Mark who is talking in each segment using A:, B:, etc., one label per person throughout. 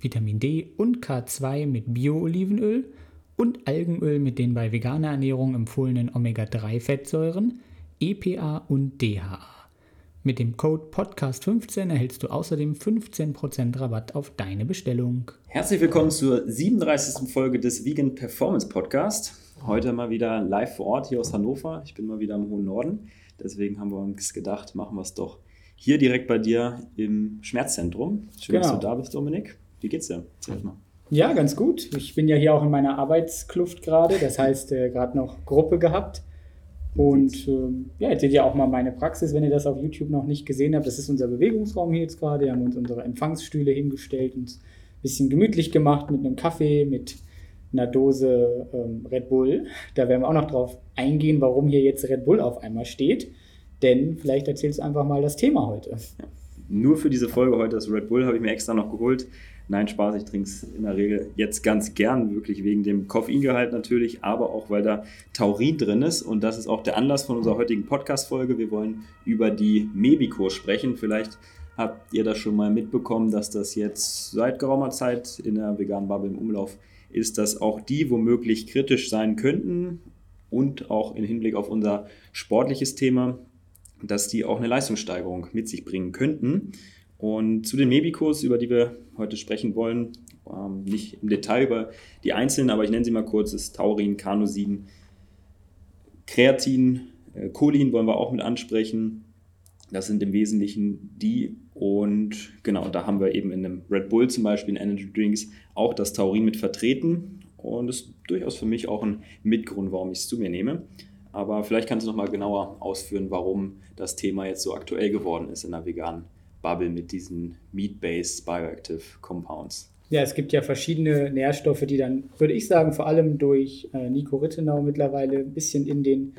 A: Vitamin D und K2 mit Bio-Olivenöl und Algenöl mit den bei veganer Ernährung empfohlenen Omega-3-Fettsäuren, EPA und DHA. Mit dem Code Podcast15 erhältst du außerdem 15% Rabatt auf deine Bestellung.
B: Herzlich willkommen zur 37. Folge des Vegan Performance Podcast. Heute mal wieder live vor Ort hier aus Hannover. Ich bin mal wieder im hohen Norden. Deswegen haben wir uns gedacht, machen wir es doch hier direkt bei dir im Schmerzzentrum. Schön, genau. dass du da bist, Dominik. Wie geht's dir?
A: Erzähl mal. Ja, ganz gut. Ich bin ja hier auch in meiner Arbeitskluft gerade, das heißt äh, gerade noch Gruppe gehabt. Und ähm, ja, jetzt seht ihr auch mal meine Praxis, wenn ihr das auf YouTube noch nicht gesehen habt. Das ist unser Bewegungsraum hier jetzt gerade. Wir haben uns unsere Empfangsstühle hingestellt, und ein bisschen gemütlich gemacht mit einem Kaffee, mit einer Dose ähm, Red Bull. Da werden wir auch noch drauf eingehen, warum hier jetzt Red Bull auf einmal steht. Denn vielleicht erzählst du einfach mal das Thema heute. Ja.
B: Nur für diese Folge heute das Red Bull habe ich mir extra noch geholt. Nein, Spaß, ich trinke es in der Regel jetzt ganz gern, wirklich wegen dem Koffeingehalt natürlich, aber auch weil da Taurin drin ist. Und das ist auch der Anlass von unserer heutigen Podcast-Folge. Wir wollen über die Mebico sprechen. Vielleicht habt ihr das schon mal mitbekommen, dass das jetzt seit geraumer Zeit in der veganen Bubble im Umlauf ist, dass auch die womöglich kritisch sein könnten und auch im Hinblick auf unser sportliches Thema, dass die auch eine Leistungssteigerung mit sich bringen könnten. Und zu den Mebicos, über die wir heute sprechen wollen, ähm, nicht im Detail über die einzelnen, aber ich nenne sie mal kurz, ist Taurin, Carnosin, Kreatin, äh, Cholin wollen wir auch mit ansprechen. Das sind im Wesentlichen die. Und genau, da haben wir eben in einem Red Bull zum Beispiel, in Energy Drinks, auch das Taurin mit vertreten. Und das ist durchaus für mich auch ein Mitgrund, warum ich es zu mir nehme. Aber vielleicht kannst du noch mal genauer ausführen, warum das Thema jetzt so aktuell geworden ist in der veganen Bubble mit diesen Meat-Based Bioactive Compounds?
A: Ja, es gibt ja verschiedene Nährstoffe, die dann, würde ich sagen, vor allem durch äh, Nico Rittenau mittlerweile ein bisschen in den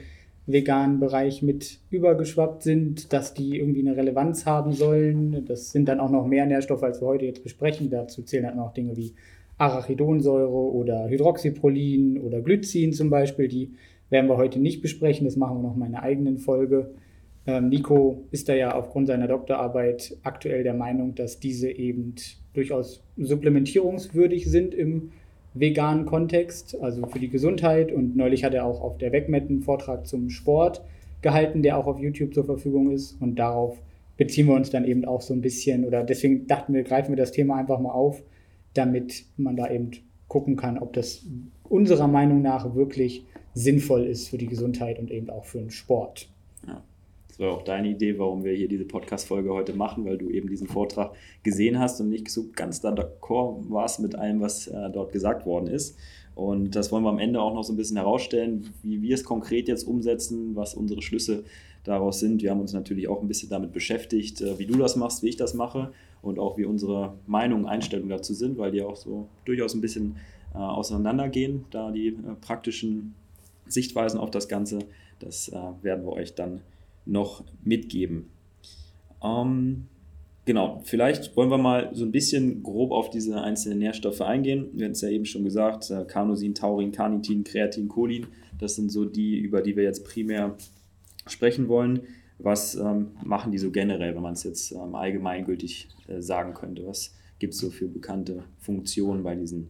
A: veganen Bereich mit übergeschwappt sind, dass die irgendwie eine Relevanz haben sollen. Das sind dann auch noch mehr Nährstoffe, als wir heute jetzt besprechen. Dazu zählen dann auch Dinge wie Arachidonsäure oder Hydroxyprolin oder Glycin zum Beispiel. Die werden wir heute nicht besprechen. Das machen wir noch in meiner eigenen Folge. Ähm, Nico ist da ja aufgrund seiner Doktorarbeit aktuell der Meinung, dass diese eben durchaus supplementierungswürdig sind im veganen Kontext, also für die Gesundheit. Und neulich hat er auch auf der Wegmet einen Vortrag zum Sport gehalten, der auch auf YouTube zur Verfügung ist. Und darauf beziehen wir uns dann eben auch so ein bisschen, oder deswegen dachten wir, greifen wir das Thema einfach mal auf, damit man da eben gucken kann, ob das unserer Meinung nach wirklich sinnvoll ist für die Gesundheit und eben auch für den Sport.
B: Ja war auch deine Idee, warum wir hier diese Podcast-Folge heute machen, weil du eben diesen Vortrag gesehen hast und nicht so ganz d'accord warst mit allem, was äh, dort gesagt worden ist. Und das wollen wir am Ende auch noch so ein bisschen herausstellen, wie wir es konkret jetzt umsetzen, was unsere Schlüsse daraus sind. Wir haben uns natürlich auch ein bisschen damit beschäftigt, äh, wie du das machst, wie ich das mache und auch wie unsere Meinungen, Einstellungen dazu sind, weil die auch so durchaus ein bisschen äh, auseinandergehen, da die äh, praktischen Sichtweisen auf das Ganze, das äh, werden wir euch dann noch mitgeben. Ähm, genau, vielleicht wollen wir mal so ein bisschen grob auf diese einzelnen Nährstoffe eingehen. Wir haben es ja eben schon gesagt, äh, Carnosin, Taurin, Carnitin, Kreatin, Cholin, das sind so die, über die wir jetzt primär sprechen wollen. Was ähm, machen die so generell, wenn man es jetzt ähm, allgemeingültig äh, sagen könnte? Was gibt es so für bekannte Funktionen bei diesen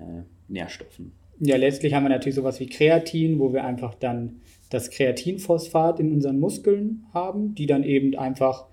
B: äh, Nährstoffen?
A: Ja, letztlich haben wir natürlich sowas wie Kreatin, wo wir einfach dann das Kreatinphosphat in unseren Muskeln haben, die dann eben einfach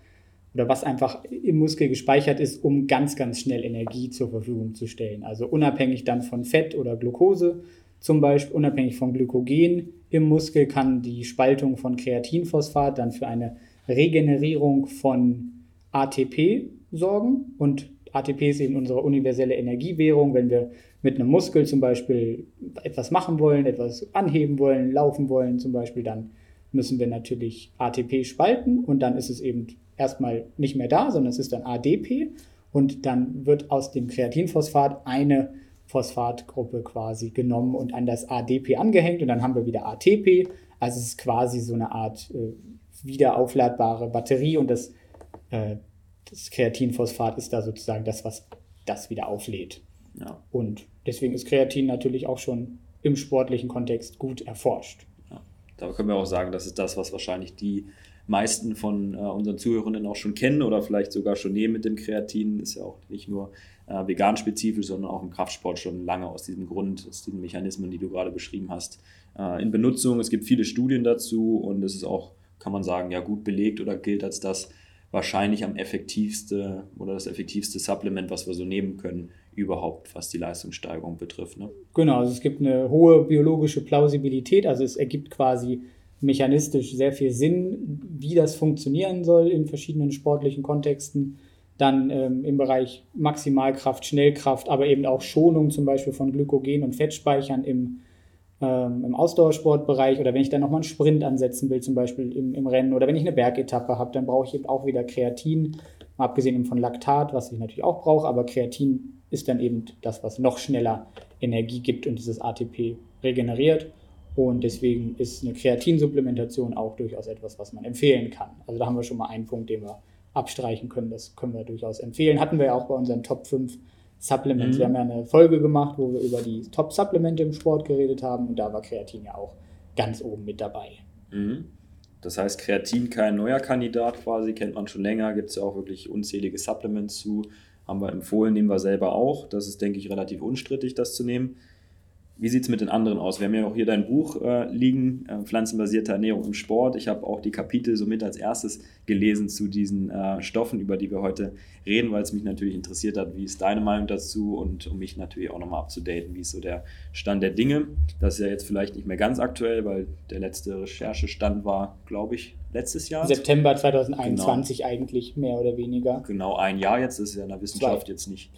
A: oder was einfach im Muskel gespeichert ist, um ganz, ganz schnell Energie zur Verfügung zu stellen. Also unabhängig dann von Fett oder Glucose, zum Beispiel unabhängig von Glykogen im Muskel, kann die Spaltung von Kreatinphosphat dann für eine Regenerierung von ATP sorgen. Und ATP ist eben unsere universelle Energiewährung. Wenn wir mit einem Muskel zum Beispiel etwas machen wollen, etwas anheben wollen, laufen wollen zum Beispiel, dann müssen wir natürlich ATP spalten und dann ist es eben erstmal nicht mehr da, sondern es ist dann ADP und dann wird aus dem Kreatinphosphat eine Phosphatgruppe quasi genommen und an das ADP angehängt und dann haben wir wieder ATP. Also es ist quasi so eine Art äh, wiederaufladbare Batterie und das, äh, das Kreatinphosphat ist da sozusagen das, was das wieder auflädt. Ja. Und deswegen ist Kreatin natürlich auch schon im sportlichen Kontext gut erforscht.
B: Ja. Da können wir auch sagen, das ist das, was wahrscheinlich die meisten von äh, unseren Zuhörenden auch schon kennen oder vielleicht sogar schon nehmen mit dem Kreatin. Ist ja auch nicht nur äh, vegan spezifisch, sondern auch im Kraftsport schon lange aus diesem Grund, aus diesen Mechanismen, die du gerade beschrieben hast, äh, in Benutzung. Es gibt viele Studien dazu und es ist auch, kann man sagen, ja gut belegt oder gilt als das wahrscheinlich am effektivste oder das effektivste Supplement, was wir so nehmen können, überhaupt, was die Leistungssteigerung betrifft. Ne?
A: Genau, also es gibt eine hohe biologische Plausibilität, also es ergibt quasi mechanistisch sehr viel Sinn, wie das funktionieren soll in verschiedenen sportlichen Kontexten. Dann ähm, im Bereich Maximalkraft, Schnellkraft, aber eben auch Schonung zum Beispiel von Glykogen und Fettspeichern im, ähm, im Ausdauersportbereich oder wenn ich dann nochmal einen Sprint ansetzen will, zum Beispiel im, im Rennen oder wenn ich eine Bergetappe habe, dann brauche ich eben auch wieder Kreatin, abgesehen von Laktat, was ich natürlich auch brauche, aber Kreatin ist dann eben das, was noch schneller Energie gibt und dieses ATP regeneriert. Und deswegen ist eine Kreatinsupplementation auch durchaus etwas, was man empfehlen kann. Also da haben wir schon mal einen Punkt, den wir abstreichen können. Das können wir durchaus empfehlen. Hatten wir ja auch bei unseren Top 5 Supplements. Mhm. Wir haben ja eine Folge gemacht, wo wir über die Top-Supplemente im Sport geredet haben und da war Kreatin ja auch ganz oben mit dabei.
B: Mhm. Das heißt, Kreatin kein neuer Kandidat quasi, kennt man schon länger, gibt es ja auch wirklich unzählige Supplements zu. Haben wir empfohlen, nehmen wir selber auch. Das ist, denke ich, relativ unstrittig, das zu nehmen. Wie sieht es mit den anderen aus? Wir haben ja auch hier dein Buch äh, liegen, äh, Pflanzenbasierte Ernährung im Sport. Ich habe auch die Kapitel somit als erstes gelesen zu diesen äh, Stoffen, über die wir heute reden, weil es mich natürlich interessiert hat, wie ist deine Meinung dazu und um mich natürlich auch nochmal abzudaten, wie ist so der Stand der Dinge. Das ist ja jetzt vielleicht nicht mehr ganz aktuell, weil der letzte Recherchestand war, glaube ich, letztes Jahr.
A: September 2021 genau. eigentlich, mehr oder weniger.
B: Genau, ein Jahr jetzt, das ist ja in der Wissenschaft Zwei. jetzt nicht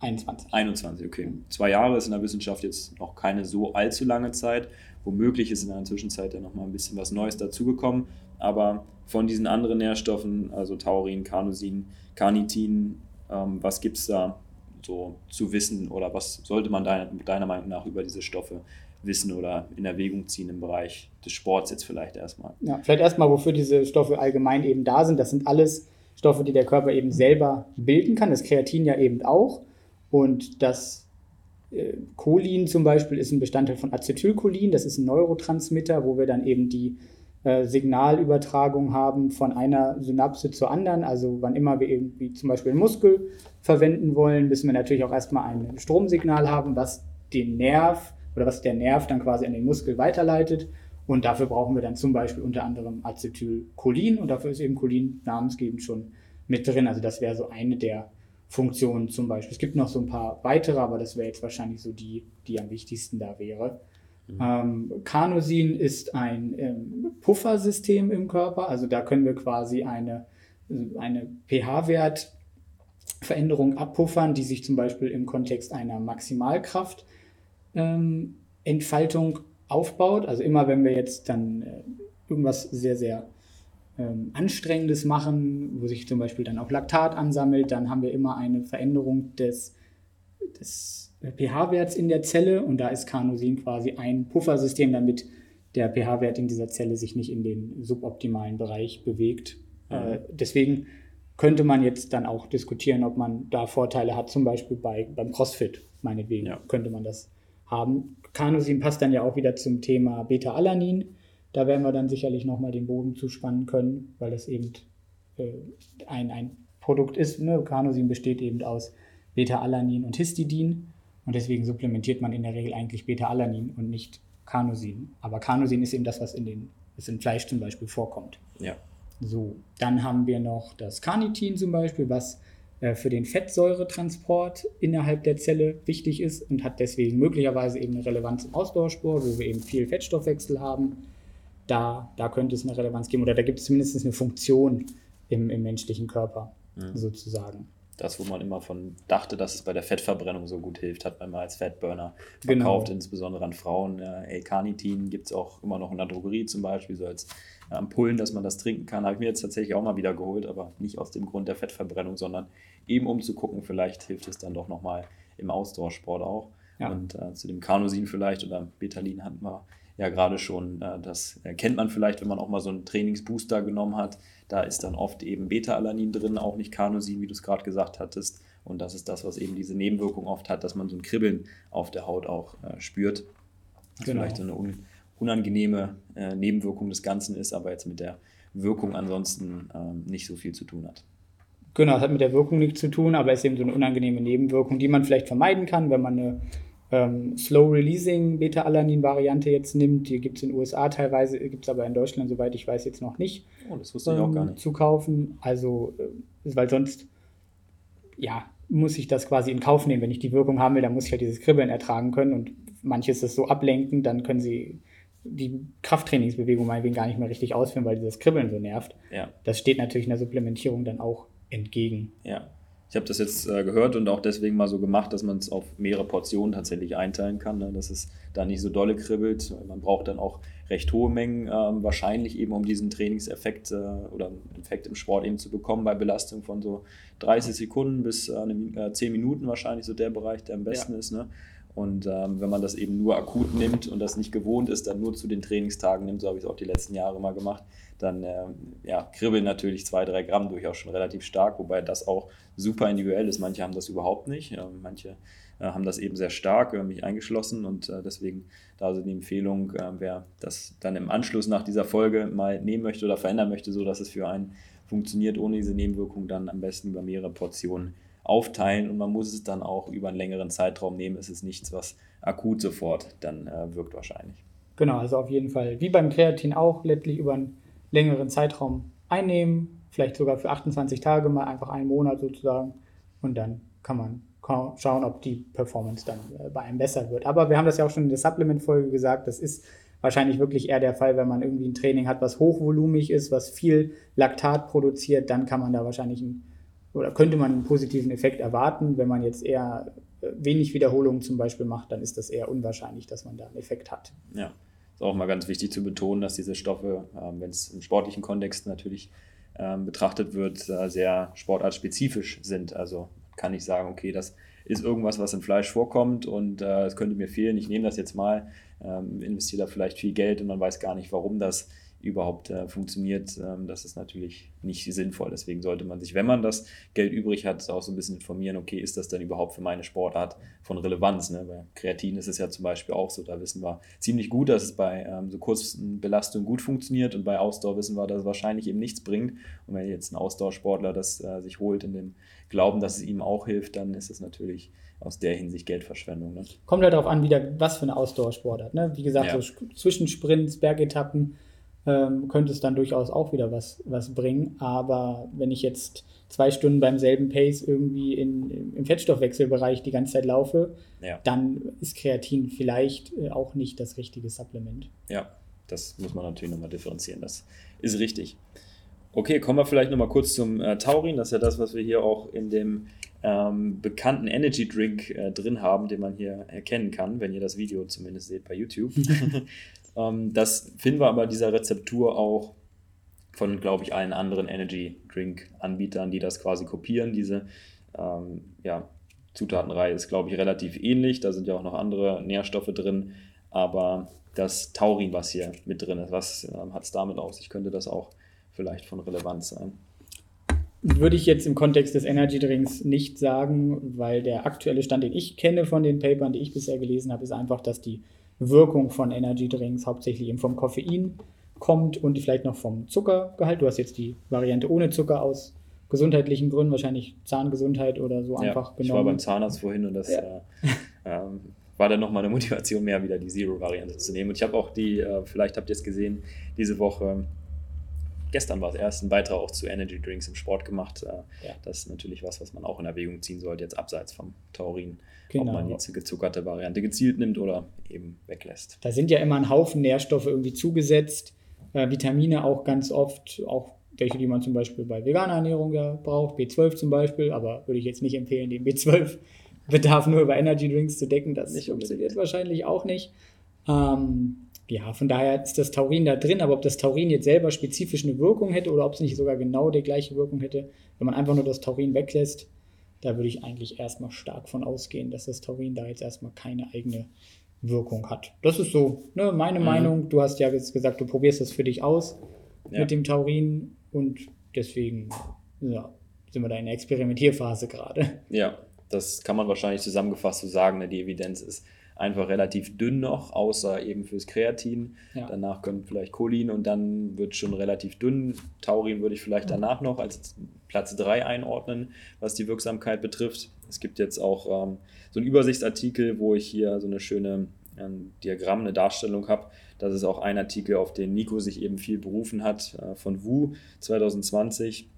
A: 21.
B: 21, okay. Zwei Jahre ist in der Wissenschaft jetzt noch keine so allzu lange Zeit. Womöglich ist in der Zwischenzeit ja noch mal ein bisschen was Neues dazugekommen. Aber von diesen anderen Nährstoffen, also Taurin, Carnosin, Carnitin, ähm, was gibt es da so zu wissen oder was sollte man deiner, deiner Meinung nach über diese Stoffe wissen oder in Erwägung ziehen im Bereich des Sports jetzt vielleicht erstmal?
A: Ja, vielleicht erstmal, wofür diese Stoffe allgemein eben da sind. Das sind alles Stoffe, die der Körper eben selber bilden kann. Das Kreatin ja eben auch. Und das äh, Cholin zum Beispiel ist ein Bestandteil von Acetylcholin, das ist ein Neurotransmitter, wo wir dann eben die äh, Signalübertragung haben von einer Synapse zur anderen. Also wann immer wir irgendwie zum Beispiel einen Muskel verwenden wollen, müssen wir natürlich auch erstmal ein Stromsignal haben, was den Nerv oder was der Nerv dann quasi an den Muskel weiterleitet. Und dafür brauchen wir dann zum Beispiel unter anderem Acetylcholin und dafür ist eben Cholin namensgebend schon mit drin. Also das wäre so eine der Funktionen zum Beispiel. Es gibt noch so ein paar weitere, aber das wäre jetzt wahrscheinlich so die, die am wichtigsten da wäre. Mhm. Ähm, Carnosin ist ein ähm, Puffersystem im Körper, also da können wir quasi eine, eine pH-Wertveränderung abpuffern, die sich zum Beispiel im Kontext einer Maximalkraftentfaltung ähm, aufbaut. Also immer wenn wir jetzt dann äh, irgendwas sehr, sehr ähm, Anstrengendes machen, wo sich zum Beispiel dann auch Laktat ansammelt, dann haben wir immer eine Veränderung des, des pH-Werts in der Zelle und da ist Carnosin quasi ein Puffersystem, damit der pH-Wert in dieser Zelle sich nicht in den suboptimalen Bereich bewegt. Mhm. Äh, deswegen könnte man jetzt dann auch diskutieren, ob man da Vorteile hat, zum Beispiel bei, beim CrossFit, meinetwegen, ja. könnte man das haben. Carnosin passt dann ja auch wieder zum Thema Beta-Alanin. Da werden wir dann sicherlich nochmal den Boden zuspannen können, weil das eben äh, ein, ein Produkt ist. Ne? Carnosin besteht eben aus Beta-Alanin und Histidin und deswegen supplementiert man in der Regel eigentlich Beta-Alanin und nicht Carnosin. Aber Carnosin ist eben das, was in den was im Fleisch zum Beispiel vorkommt.
B: Ja.
A: So, dann haben wir noch das Carnitin zum Beispiel, was äh, für den Fettsäuretransport innerhalb der Zelle wichtig ist und hat deswegen möglicherweise eben eine Relevanz im Ausdauersport, wo wir eben viel Fettstoffwechsel haben da, da könnte es eine Relevanz geben oder da gibt es zumindest eine Funktion im, im menschlichen Körper ja. sozusagen.
B: Das, wo man immer von dachte, dass es bei der Fettverbrennung so gut hilft, hat man mal als Fettburner genau. verkauft, genau. insbesondere an Frauen. L-Carnitin gibt es auch immer noch in der Drogerie zum Beispiel, so als Ampullen, dass man das trinken kann. Habe ich mir jetzt tatsächlich auch mal wieder geholt, aber nicht aus dem Grund der Fettverbrennung, sondern eben um zu gucken, vielleicht hilft es dann doch nochmal im Ausdauersport auch. Ja. Und äh, zu dem Carnosin vielleicht oder Betalin hatten wir ja gerade schon, äh, das kennt man vielleicht, wenn man auch mal so einen Trainingsbooster genommen hat. Da ist dann oft eben Beta-Alanin drin, auch nicht Carnosin, wie du es gerade gesagt hattest. Und das ist das, was eben diese Nebenwirkung oft hat, dass man so ein Kribbeln auf der Haut auch äh, spürt. Was genau. vielleicht so eine un unangenehme äh, Nebenwirkung des Ganzen ist, aber jetzt mit der Wirkung ansonsten äh, nicht so viel zu tun hat.
A: Genau, es hat mit der Wirkung nichts zu tun, aber es ist eben so eine unangenehme Nebenwirkung, die man vielleicht vermeiden kann, wenn man eine ähm, Slow-Releasing Beta-Alanin-Variante jetzt nimmt. Die gibt es in den USA teilweise, gibt es aber in Deutschland, soweit ich weiß, jetzt noch nicht.
B: Oh, das wusste ich auch gar ähm, nicht.
A: Zu kaufen. Also, äh, weil sonst, ja, muss ich das quasi in Kauf nehmen. Wenn ich die Wirkung haben will, dann muss ich halt dieses Kribbeln ertragen können und manches ist so ablenken, dann können sie die Krafttrainingsbewegung meinetwegen gar nicht mehr richtig ausführen, weil dieses Kribbeln so nervt.
B: Ja.
A: Das steht natürlich in der Supplementierung dann auch entgegen.
B: Ja. Ich habe das jetzt äh, gehört und auch deswegen mal so gemacht, dass man es auf mehrere Portionen tatsächlich einteilen kann, ne? dass es da nicht so dolle kribbelt. Man braucht dann auch recht hohe Mengen, äh, wahrscheinlich eben um diesen Trainingseffekt äh, oder Effekt im Sport eben zu bekommen bei Belastung von so 30 Sekunden bis äh, 10 Minuten wahrscheinlich so der Bereich, der am besten ja. ist. Ne? Und ähm, wenn man das eben nur akut nimmt und das nicht gewohnt ist, dann nur zu den Trainingstagen nimmt, so habe ich es auch die letzten Jahre mal gemacht, dann ähm, ja, kribbeln natürlich zwei, drei Gramm durchaus schon relativ stark, wobei das auch super individuell ist. Manche haben das überhaupt nicht, äh, manche äh, haben das eben sehr stark, äh, mich eingeschlossen und äh, deswegen da also die Empfehlung, äh, wer das dann im Anschluss nach dieser Folge mal nehmen möchte oder verändern möchte, so dass es für einen funktioniert ohne diese Nebenwirkung, dann am besten über mehrere Portionen aufteilen und man muss es dann auch über einen längeren Zeitraum nehmen. Es ist nichts, was akut sofort dann äh, wirkt wahrscheinlich.
A: Genau, also auf jeden Fall, wie beim Kreatin auch, letztlich über einen längeren Zeitraum einnehmen, vielleicht sogar für 28 Tage mal einfach einen Monat sozusagen und dann kann man schauen, ob die Performance dann äh, bei einem besser wird. Aber wir haben das ja auch schon in der Supplement-Folge gesagt, das ist wahrscheinlich wirklich eher der Fall, wenn man irgendwie ein Training hat, was hochvolumig ist, was viel Laktat produziert, dann kann man da wahrscheinlich einen, oder könnte man einen positiven Effekt erwarten. Wenn man jetzt eher äh, wenig Wiederholungen zum Beispiel macht, dann ist das eher unwahrscheinlich, dass man da einen Effekt hat.
B: Ja ist auch mal ganz wichtig zu betonen, dass diese Stoffe, ähm, wenn es im sportlichen Kontext natürlich ähm, betrachtet wird, äh, sehr sportartspezifisch sind. Also kann ich sagen, okay, das ist irgendwas, was im Fleisch vorkommt und äh, es könnte mir fehlen. Ich nehme das jetzt mal, ähm, investiere da vielleicht viel Geld und man weiß gar nicht, warum das überhaupt äh, funktioniert, ähm, das ist natürlich nicht sinnvoll. Deswegen sollte man sich, wenn man das Geld übrig hat, auch so ein bisschen informieren, okay, ist das denn überhaupt für meine Sportart von Relevanz? Ne? Bei Kreatin ist es ja zum Beispiel auch so, da wissen wir ziemlich gut, dass es bei ähm, so kurzen Belastungen gut funktioniert und bei Ausdauer wissen wir, dass es wahrscheinlich eben nichts bringt. Und wenn jetzt ein Ausdauersportler das äh, sich holt in dem Glauben, dass es ihm auch hilft, dann ist es natürlich aus der Hinsicht Geldverschwendung. Ne?
A: Kommt halt darauf an, wieder, was für eine Ausdauersportart. Ne? Wie gesagt, ja. so Zwischensprints, Bergetappen, ähm, könnte es dann durchaus auch wieder was, was bringen. Aber wenn ich jetzt zwei Stunden beim selben Pace irgendwie in, im Fettstoffwechselbereich die ganze Zeit laufe, ja. dann ist Kreatin vielleicht äh, auch nicht das richtige Supplement.
B: Ja, das muss man natürlich nochmal differenzieren. Das ist richtig. Okay, kommen wir vielleicht nochmal kurz zum äh, Taurin. Das ist ja das, was wir hier auch in dem ähm, bekannten Energy Drink äh, drin haben, den man hier erkennen kann, wenn ihr das Video zumindest seht bei YouTube. Ähm, das finden wir aber dieser Rezeptur auch von, glaube ich, allen anderen Energy Drink Anbietern, die das quasi kopieren. Diese ähm, ja, Zutatenreihe ist, glaube ich, relativ ähnlich. Da sind ja auch noch andere Nährstoffe drin. Aber das Taurin, was hier mit drin ist, was ähm, hat es damit aus? Ich könnte das auch vielleicht von Relevanz sein.
A: Würde ich jetzt im Kontext des Energy Drinks nicht sagen, weil der aktuelle Stand, den ich kenne von den Papern, die ich bisher gelesen habe, ist einfach, dass die Wirkung von Energy Drinks hauptsächlich eben vom Koffein kommt und vielleicht noch vom Zuckergehalt. Du hast jetzt die Variante ohne Zucker aus gesundheitlichen Gründen, wahrscheinlich Zahngesundheit oder so ja, einfach
B: genommen. Ich war beim Zahnarzt vorhin und das ja. äh, ähm, war dann nochmal eine Motivation mehr, wieder die Zero-Variante zu nehmen. Und ich habe auch die, äh, vielleicht habt ihr es gesehen, diese Woche gestern war es erst ein Beitrag auch zu Energy Drinks im Sport gemacht. Äh, ja. Das ist natürlich was, was man auch in Erwägung ziehen sollte, jetzt abseits vom Taurin, genau. ob man die gezuckerte Variante gezielt nimmt oder eben weglässt.
A: Da sind ja immer ein Haufen Nährstoffe irgendwie zugesetzt, äh, Vitamine auch ganz oft, auch welche, die man zum Beispiel bei veganer Ernährung ja braucht, B12 zum Beispiel, aber würde ich jetzt nicht empfehlen, den B12-Bedarf nur über Energy Drinks zu decken. Das nicht funktioniert wahrscheinlich auch nicht. Ähm, ja, von daher ist das Taurin da drin, aber ob das Taurin jetzt selber spezifisch eine Wirkung hätte oder ob es nicht sogar genau die gleiche Wirkung hätte, wenn man einfach nur das Taurin weglässt, da würde ich eigentlich erstmal stark von ausgehen, dass das Taurin da jetzt erstmal keine eigene Wirkung hat. Das ist so ne, meine mhm. Meinung. Du hast ja jetzt gesagt, du probierst das für dich aus ja. mit dem Taurin und deswegen ja, sind wir da in der Experimentierphase gerade.
B: Ja, das kann man wahrscheinlich zusammengefasst so sagen. Ne? Die Evidenz ist einfach relativ dünn noch, außer eben fürs Kreatin. Ja. Danach kommt vielleicht Cholin und dann wird schon relativ dünn. Taurin würde ich vielleicht danach noch als Platz 3 einordnen, was die Wirksamkeit betrifft. Es gibt jetzt auch ähm, so einen Übersichtsartikel, wo ich hier so eine schöne ein Diagramm, eine Darstellung habe. Das ist auch ein Artikel, auf den Nico sich eben viel berufen hat, äh, von Wu 2020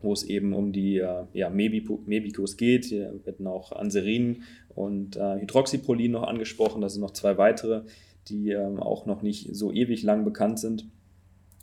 B: wo es eben um die äh, ja, Mebicos geht. Hier werden auch Anserin und äh, Hydroxyprolin noch angesprochen. Das sind noch zwei weitere, die ähm, auch noch nicht so ewig lang bekannt sind.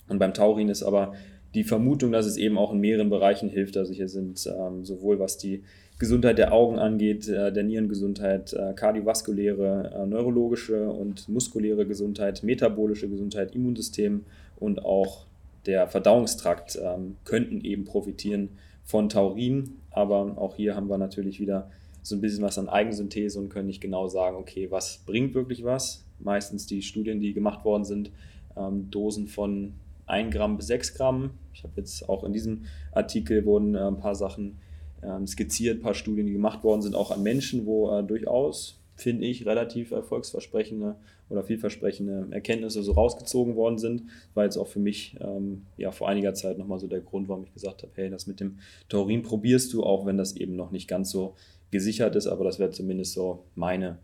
B: Und beim Taurin ist aber die Vermutung, dass es eben auch in mehreren Bereichen hilft. Also hier sind ähm, sowohl was die Gesundheit der Augen angeht, äh, der Nierengesundheit, äh, kardiovaskuläre, äh, neurologische und muskuläre Gesundheit, metabolische Gesundheit, Immunsystem und auch der Verdauungstrakt ähm, könnten eben profitieren von Taurin. Aber auch hier haben wir natürlich wieder so ein bisschen was an Eigensynthese und können nicht genau sagen, okay, was bringt wirklich was. Meistens die Studien, die gemacht worden sind, ähm, Dosen von 1 Gramm bis 6 Gramm. Ich habe jetzt auch in diesem Artikel wurden äh, ein paar Sachen ähm, skizziert, ein paar Studien, die gemacht worden sind, auch an Menschen, wo äh, durchaus finde ich, relativ erfolgsversprechende oder vielversprechende Erkenntnisse so rausgezogen worden sind. War jetzt auch für mich ähm, ja vor einiger Zeit nochmal so der Grund, warum ich gesagt habe, hey, das mit dem Taurin probierst du, auch wenn das eben noch nicht ganz so gesichert ist, aber das wäre zumindest so meine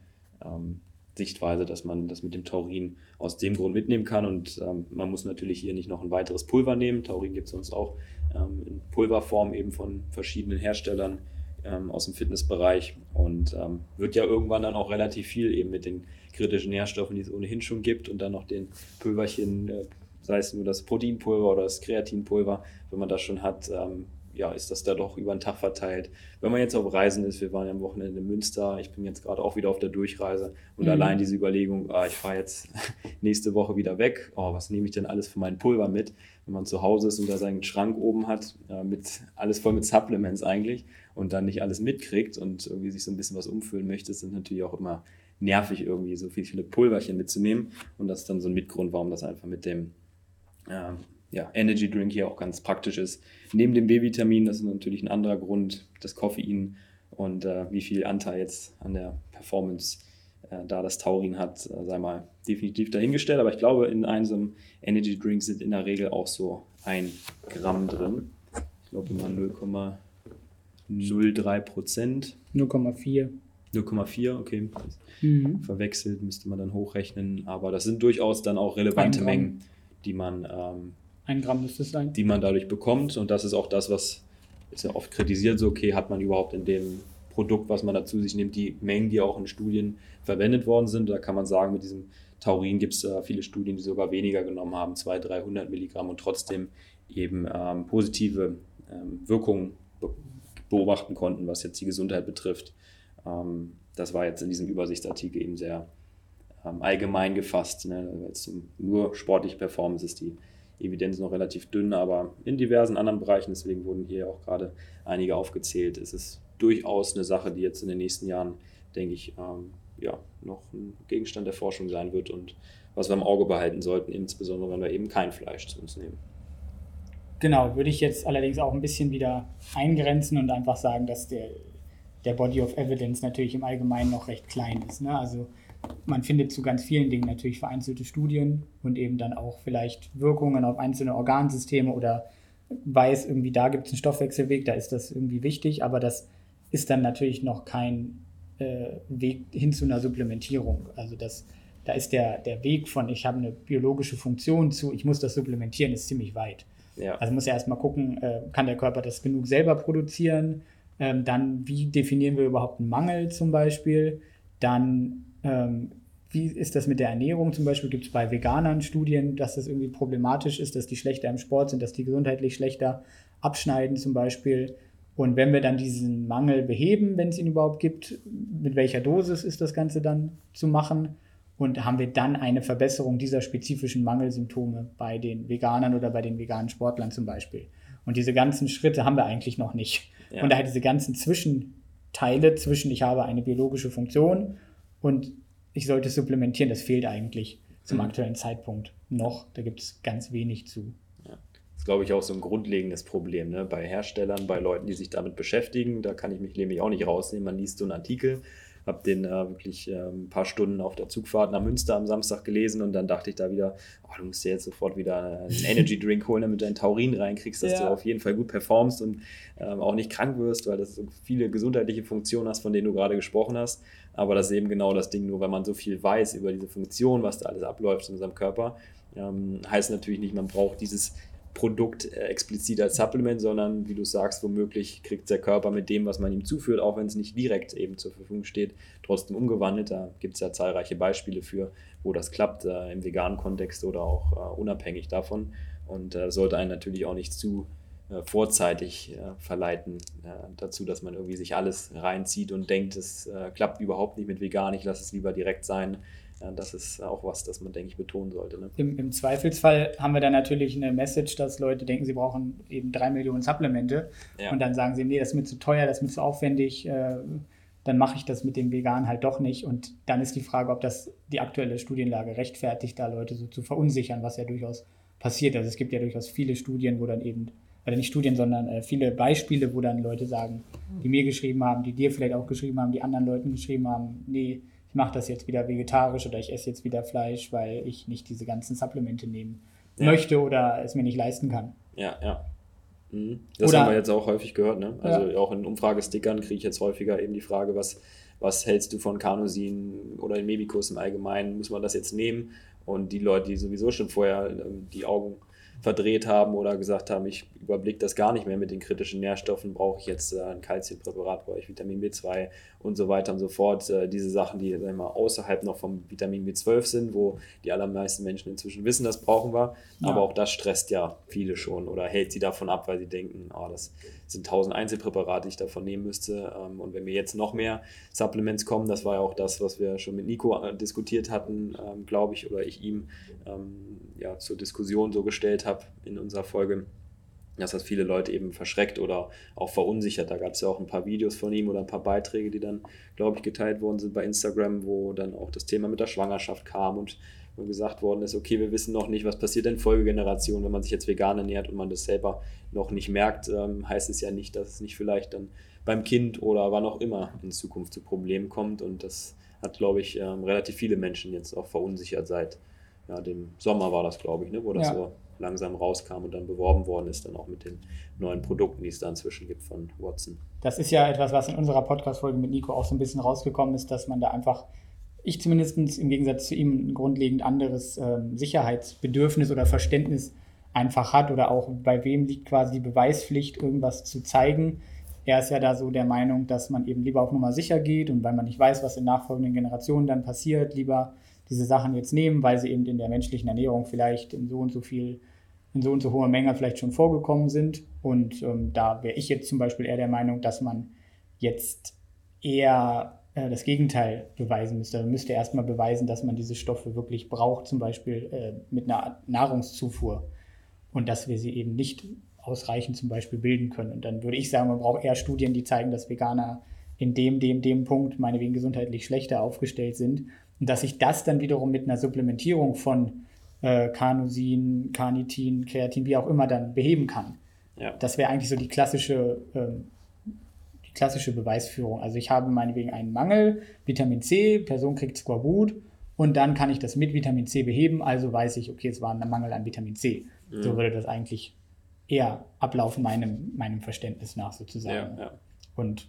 B: ähm, Sichtweise, dass man das mit dem Taurin aus dem Grund mitnehmen kann. Und ähm, man muss natürlich hier nicht noch ein weiteres Pulver nehmen. Taurin gibt es sonst auch ähm, in Pulverform eben von verschiedenen Herstellern ähm, aus dem Fitnessbereich und ähm, wird ja irgendwann dann auch relativ viel eben mit den kritischen Nährstoffen, die es ohnehin schon gibt und dann noch den Pulverchen, äh, sei es nur das Proteinpulver oder das Kreatinpulver, wenn man das schon hat, ähm, ja, ist das da doch über den Tag verteilt. Wenn man jetzt auf Reisen ist, wir waren ja am Wochenende in Münster, ich bin jetzt gerade auch wieder auf der Durchreise und mhm. allein diese Überlegung, ah, ich fahre jetzt nächste Woche wieder weg, oh, was nehme ich denn alles für mein Pulver mit? Wenn man zu Hause ist und da seinen Schrank oben hat, äh, mit alles voll mit Supplements eigentlich und dann nicht alles mitkriegt und irgendwie sich so ein bisschen was umfüllen möchte, sind natürlich auch immer nervig, irgendwie so viele Pulverchen mitzunehmen. Und das ist dann so ein Mitgrund, warum das einfach mit dem äh, ja, Energy Drink hier auch ganz praktisch ist. Neben dem B-Vitamin, das ist natürlich ein anderer Grund, das Koffein und äh, wie viel Anteil jetzt an der Performance äh, da das Taurin hat, äh, sei mal definitiv dahingestellt. Aber ich glaube, in einem Energy Drink sind in der Regel auch so ein Gramm drin. Ich glaube immer 0,5 0,3 Prozent.
A: 0,4.
B: 0,4, okay. Mhm. Verwechselt, müsste man dann hochrechnen. Aber das sind durchaus dann auch relevante Mengen, die man, ähm,
A: ein Gramm müsste es sein.
B: die man dadurch bekommt. Und das ist auch das, was ist ja oft kritisiert, so okay, hat man überhaupt in dem Produkt, was man dazu sich nimmt, die Mengen, die auch in Studien verwendet worden sind. Da kann man sagen, mit diesem Taurin gibt es äh, viele Studien, die sogar weniger genommen haben, 200, 300 Milligramm und trotzdem eben ähm, positive ähm, Wirkungen beobachten konnten, was jetzt die Gesundheit betrifft. Ähm, das war jetzt in diesem Übersichtsartikel eben sehr ähm, allgemein gefasst. Ne? Jetzt nur sportliche Performance ist die Evidenz noch relativ dünn, aber in diversen anderen Bereichen, deswegen wurden hier auch gerade einige aufgezählt, ist es durchaus eine Sache, die jetzt in den nächsten Jahren, denke ich, ähm, ja, noch ein Gegenstand der Forschung sein wird und was wir im Auge behalten sollten, insbesondere wenn wir eben kein Fleisch zu uns nehmen.
A: Genau, würde ich jetzt allerdings auch ein bisschen wieder eingrenzen und einfach sagen, dass der, der Body of Evidence natürlich im Allgemeinen noch recht klein ist. Ne? Also man findet zu ganz vielen Dingen natürlich vereinzelte Studien und eben dann auch vielleicht Wirkungen auf einzelne Organsysteme oder weiß irgendwie, da gibt es einen Stoffwechselweg, da ist das irgendwie wichtig, aber das ist dann natürlich noch kein äh, Weg hin zu einer Supplementierung. Also das, da ist der, der Weg von, ich habe eine biologische Funktion zu, ich muss das supplementieren, ist ziemlich weit. Ja. Also muss ja erstmal gucken, äh, kann der Körper das genug selber produzieren? Ähm, dann, wie definieren wir überhaupt einen Mangel zum Beispiel? Dann, ähm, wie ist das mit der Ernährung zum Beispiel? Gibt es bei Veganern Studien, dass das irgendwie problematisch ist, dass die schlechter im Sport sind, dass die gesundheitlich schlechter abschneiden zum Beispiel? Und wenn wir dann diesen Mangel beheben, wenn es ihn überhaupt gibt, mit welcher Dosis ist das Ganze dann zu machen? und haben wir dann eine Verbesserung dieser spezifischen Mangelsymptome bei den Veganern oder bei den veganen Sportlern zum Beispiel. Und diese ganzen Schritte haben wir eigentlich noch nicht. Ja. Und daher diese ganzen Zwischenteile zwischen, ich habe eine biologische Funktion und ich sollte es supplementieren, das fehlt eigentlich zum mhm. aktuellen Zeitpunkt noch. Da gibt es ganz wenig zu.
B: Ja. Das ist, glaube ich, auch so ein grundlegendes Problem ne? bei Herstellern, bei Leuten, die sich damit beschäftigen. Da kann ich mich nämlich auch nicht rausnehmen. Man liest so einen Artikel habe den äh, wirklich äh, ein paar Stunden auf der Zugfahrt nach Münster am Samstag gelesen und dann dachte ich da wieder, oh, du musst dir jetzt sofort wieder einen Energy Drink holen, damit du einen Taurin reinkriegst, dass ja. du auf jeden Fall gut performst und ähm, auch nicht krank wirst, weil das so viele gesundheitliche Funktionen hast, von denen du gerade gesprochen hast. Aber das ist eben genau das Ding, nur wenn man so viel weiß über diese Funktion, was da alles abläuft in unserem Körper, ähm, heißt natürlich nicht, man braucht dieses Produkt äh, explizit als Supplement, sondern wie du sagst, womöglich kriegt der Körper mit dem, was man ihm zuführt, auch wenn es nicht direkt eben zur Verfügung steht, trotzdem umgewandelt. Da gibt es ja zahlreiche Beispiele für, wo das klappt, äh, im veganen Kontext oder auch äh, unabhängig davon. Und äh, sollte einen natürlich auch nicht zu vorzeitig äh, verleiten dazu, dass man irgendwie sich alles reinzieht und denkt, es klappt überhaupt nicht mit vegan, ich lasse es lieber direkt sein das ist auch was, das man, denke ich, betonen sollte. Ne?
A: Im, Im, Zweifelsfall haben wir dann natürlich eine Message, dass Leute denken, sie brauchen eben drei Millionen Supplemente ja. und dann sagen sie, nee, das ist mir zu teuer, das ist mir zu aufwendig, äh, dann mache ich das mit dem Vegan halt doch nicht. Und dann ist die Frage, ob das die aktuelle Studienlage rechtfertigt, da Leute so zu verunsichern, was ja durchaus passiert. Also es gibt ja durchaus viele Studien, wo dann eben, oder nicht Studien, sondern äh, viele Beispiele, wo dann Leute sagen, die mir geschrieben haben, die dir vielleicht auch geschrieben haben, die anderen Leuten geschrieben haben, nee, ich mache das jetzt wieder vegetarisch oder ich esse jetzt wieder Fleisch, weil ich nicht diese ganzen Supplemente nehmen ja. möchte oder es mir nicht leisten kann.
B: Ja, ja. Mhm. Das oder, haben wir jetzt auch häufig gehört. Ne? Also ja. auch in Umfragestickern kriege ich jetzt häufiger eben die Frage, was, was hältst du von Carnosin oder den Mebicus im Allgemeinen? Muss man das jetzt nehmen? Und die Leute, die sowieso schon vorher ähm, die Augen verdreht haben oder gesagt haben, ich überblicke das gar nicht mehr mit den kritischen Nährstoffen, brauche ich jetzt äh, ein Kalziumpräparat, brauche ich Vitamin B2 und so weiter und so fort. Äh, diese Sachen, die sagen wir, außerhalb noch vom Vitamin B12 sind, wo die allermeisten Menschen inzwischen wissen, das brauchen wir. Ja. Aber auch das stresst ja viele schon oder hält sie davon ab, weil sie denken, oh, das sind tausend Einzelpräparate, die ich davon nehmen müsste. Ähm, und wenn mir jetzt noch mehr Supplements kommen, das war ja auch das, was wir schon mit Nico äh, diskutiert hatten, ähm, glaube ich, oder ich ihm ähm, ja, zur Diskussion so gestellt habe in unserer Folge, das viele Leute eben verschreckt oder auch verunsichert. Da gab es ja auch ein paar Videos von ihm oder ein paar Beiträge, die dann, glaube ich, geteilt worden sind bei Instagram, wo dann auch das Thema mit der Schwangerschaft kam und wo gesagt worden ist, okay, wir wissen noch nicht, was passiert in Folgegenerationen, wenn man sich jetzt vegan ernährt und man das selber noch nicht merkt, ähm, heißt es ja nicht, dass es nicht vielleicht dann beim Kind oder wann auch immer in Zukunft zu Problemen kommt und das hat, glaube ich, ähm, relativ viele Menschen jetzt auch verunsichert seit ja, dem Sommer war das, glaube ich, ne, wo das ja. so langsam rauskam und dann beworben worden ist, dann auch mit den neuen Produkten, die es da inzwischen gibt von Watson.
A: Das ist ja etwas, was in unserer Podcast-Folge mit Nico auch so ein bisschen rausgekommen ist, dass man da einfach, ich zumindest im Gegensatz zu ihm, ein grundlegend anderes ähm, Sicherheitsbedürfnis oder Verständnis einfach hat oder auch bei wem liegt quasi die Beweispflicht, irgendwas zu zeigen. Er ist ja da so der Meinung, dass man eben lieber auf Nummer sicher geht und weil man nicht weiß, was in nachfolgenden Generationen dann passiert, lieber diese Sachen jetzt nehmen, weil sie eben in der menschlichen Ernährung vielleicht in so und so viel, in so und so hoher Menge vielleicht schon vorgekommen sind. Und ähm, da wäre ich jetzt zum Beispiel eher der Meinung, dass man jetzt eher äh, das Gegenteil beweisen müsste. Man müsste erstmal beweisen, dass man diese Stoffe wirklich braucht, zum Beispiel äh, mit einer Nahrungszufuhr. Und dass wir sie eben nicht ausreichend zum Beispiel bilden können. Und dann würde ich sagen, man braucht eher Studien, die zeigen, dass Veganer in dem, dem, dem Punkt meinetwegen gesundheitlich schlechter aufgestellt sind und dass ich das dann wiederum mit einer Supplementierung von äh, Carnosin, Carnitin, Kreatin, wie auch immer, dann beheben kann. Ja. Das wäre eigentlich so die klassische, ähm, die klassische Beweisführung. Also ich habe meinetwegen einen Mangel, Vitamin C, Person kriegt Skorbut und dann kann ich das mit Vitamin C beheben, also weiß ich, okay, es war ein Mangel an Vitamin C. Mhm. So würde das eigentlich eher ablaufen, meinem, meinem Verständnis nach sozusagen. Ja, ja. Und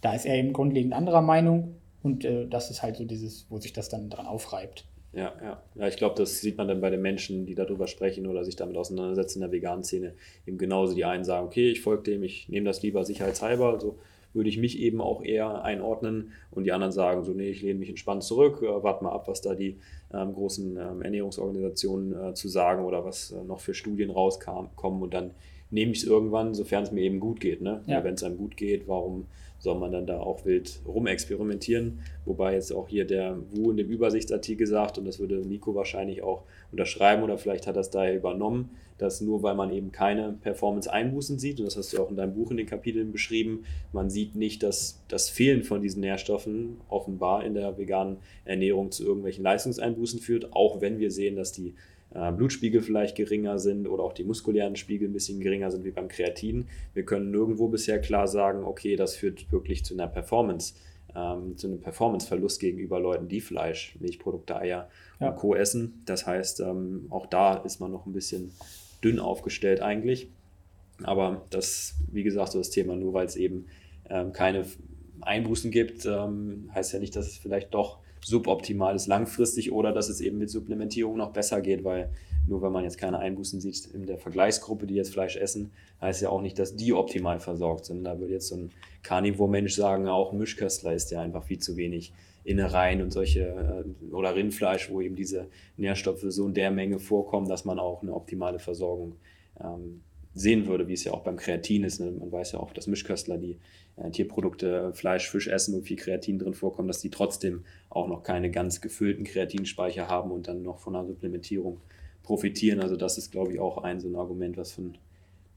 A: da ist er eben grundlegend anderer Meinung. Und äh, das ist halt so dieses, wo sich das dann dran aufreibt.
B: Ja, ja. Ja, ich glaube, das sieht man dann bei den Menschen, die darüber sprechen oder sich damit auseinandersetzen in der veganen Szene. Eben genauso die einen sagen, okay, ich folge dem, ich nehme das lieber sicherheitshalber, also würde ich mich eben auch eher einordnen. Und die anderen sagen so, nee, ich lehne mich entspannt zurück, äh, warte mal ab, was da die ähm, großen ähm, Ernährungsorganisationen äh, zu sagen oder was äh, noch für Studien rauskommen und dann nehme ich es irgendwann, sofern es mir eben gut geht. Ne? Ja. Wenn es einem gut geht, warum soll man dann da auch wild rumexperimentieren. Wobei jetzt auch hier der Wu in dem Übersichtsartikel sagt, und das würde Nico wahrscheinlich auch unterschreiben oder vielleicht hat er es daher übernommen, dass nur weil man eben keine Performance-Einbußen sieht, und das hast du auch in deinem Buch in den Kapiteln beschrieben, man sieht nicht, dass das Fehlen von diesen Nährstoffen offenbar in der veganen Ernährung zu irgendwelchen Leistungseinbußen führt, auch wenn wir sehen, dass die Blutspiegel vielleicht geringer sind oder auch die muskulären Spiegel ein bisschen geringer sind wie beim Kreatin. Wir können nirgendwo bisher klar sagen, okay, das führt wirklich zu einer Performance, ähm, zu einem Performanceverlust gegenüber Leuten, die Fleisch, Milchprodukte, Eier ja. und Co. essen. Das heißt, ähm, auch da ist man noch ein bisschen dünn aufgestellt eigentlich. Aber das, wie gesagt, so das Thema, nur weil es eben ähm, keine Einbußen gibt, ähm, heißt ja nicht, dass es vielleicht doch suboptimal ist langfristig oder dass es eben mit Supplementierung noch besser geht, weil nur wenn man jetzt keine Einbußen sieht in der Vergleichsgruppe, die jetzt Fleisch essen, heißt ja auch nicht, dass die optimal versorgt sind. Da würde jetzt so ein Carnivore-Mensch sagen, auch Mischköstler ist ja einfach viel zu wenig Innereien und solche äh, oder Rindfleisch, wo eben diese Nährstoffe so in der Menge vorkommen, dass man auch eine optimale Versorgung ähm, sehen würde, wie es ja auch beim Kreatin ist. Ne? Man weiß ja auch, dass Mischköstler, die Tierprodukte, Fleisch, Fisch essen, wo viel Kreatin drin vorkommt, dass die trotzdem auch noch keine ganz gefüllten Kreatinspeicher haben und dann noch von einer Supplementierung profitieren. Also das ist, glaube ich, auch ein so ein Argument, was von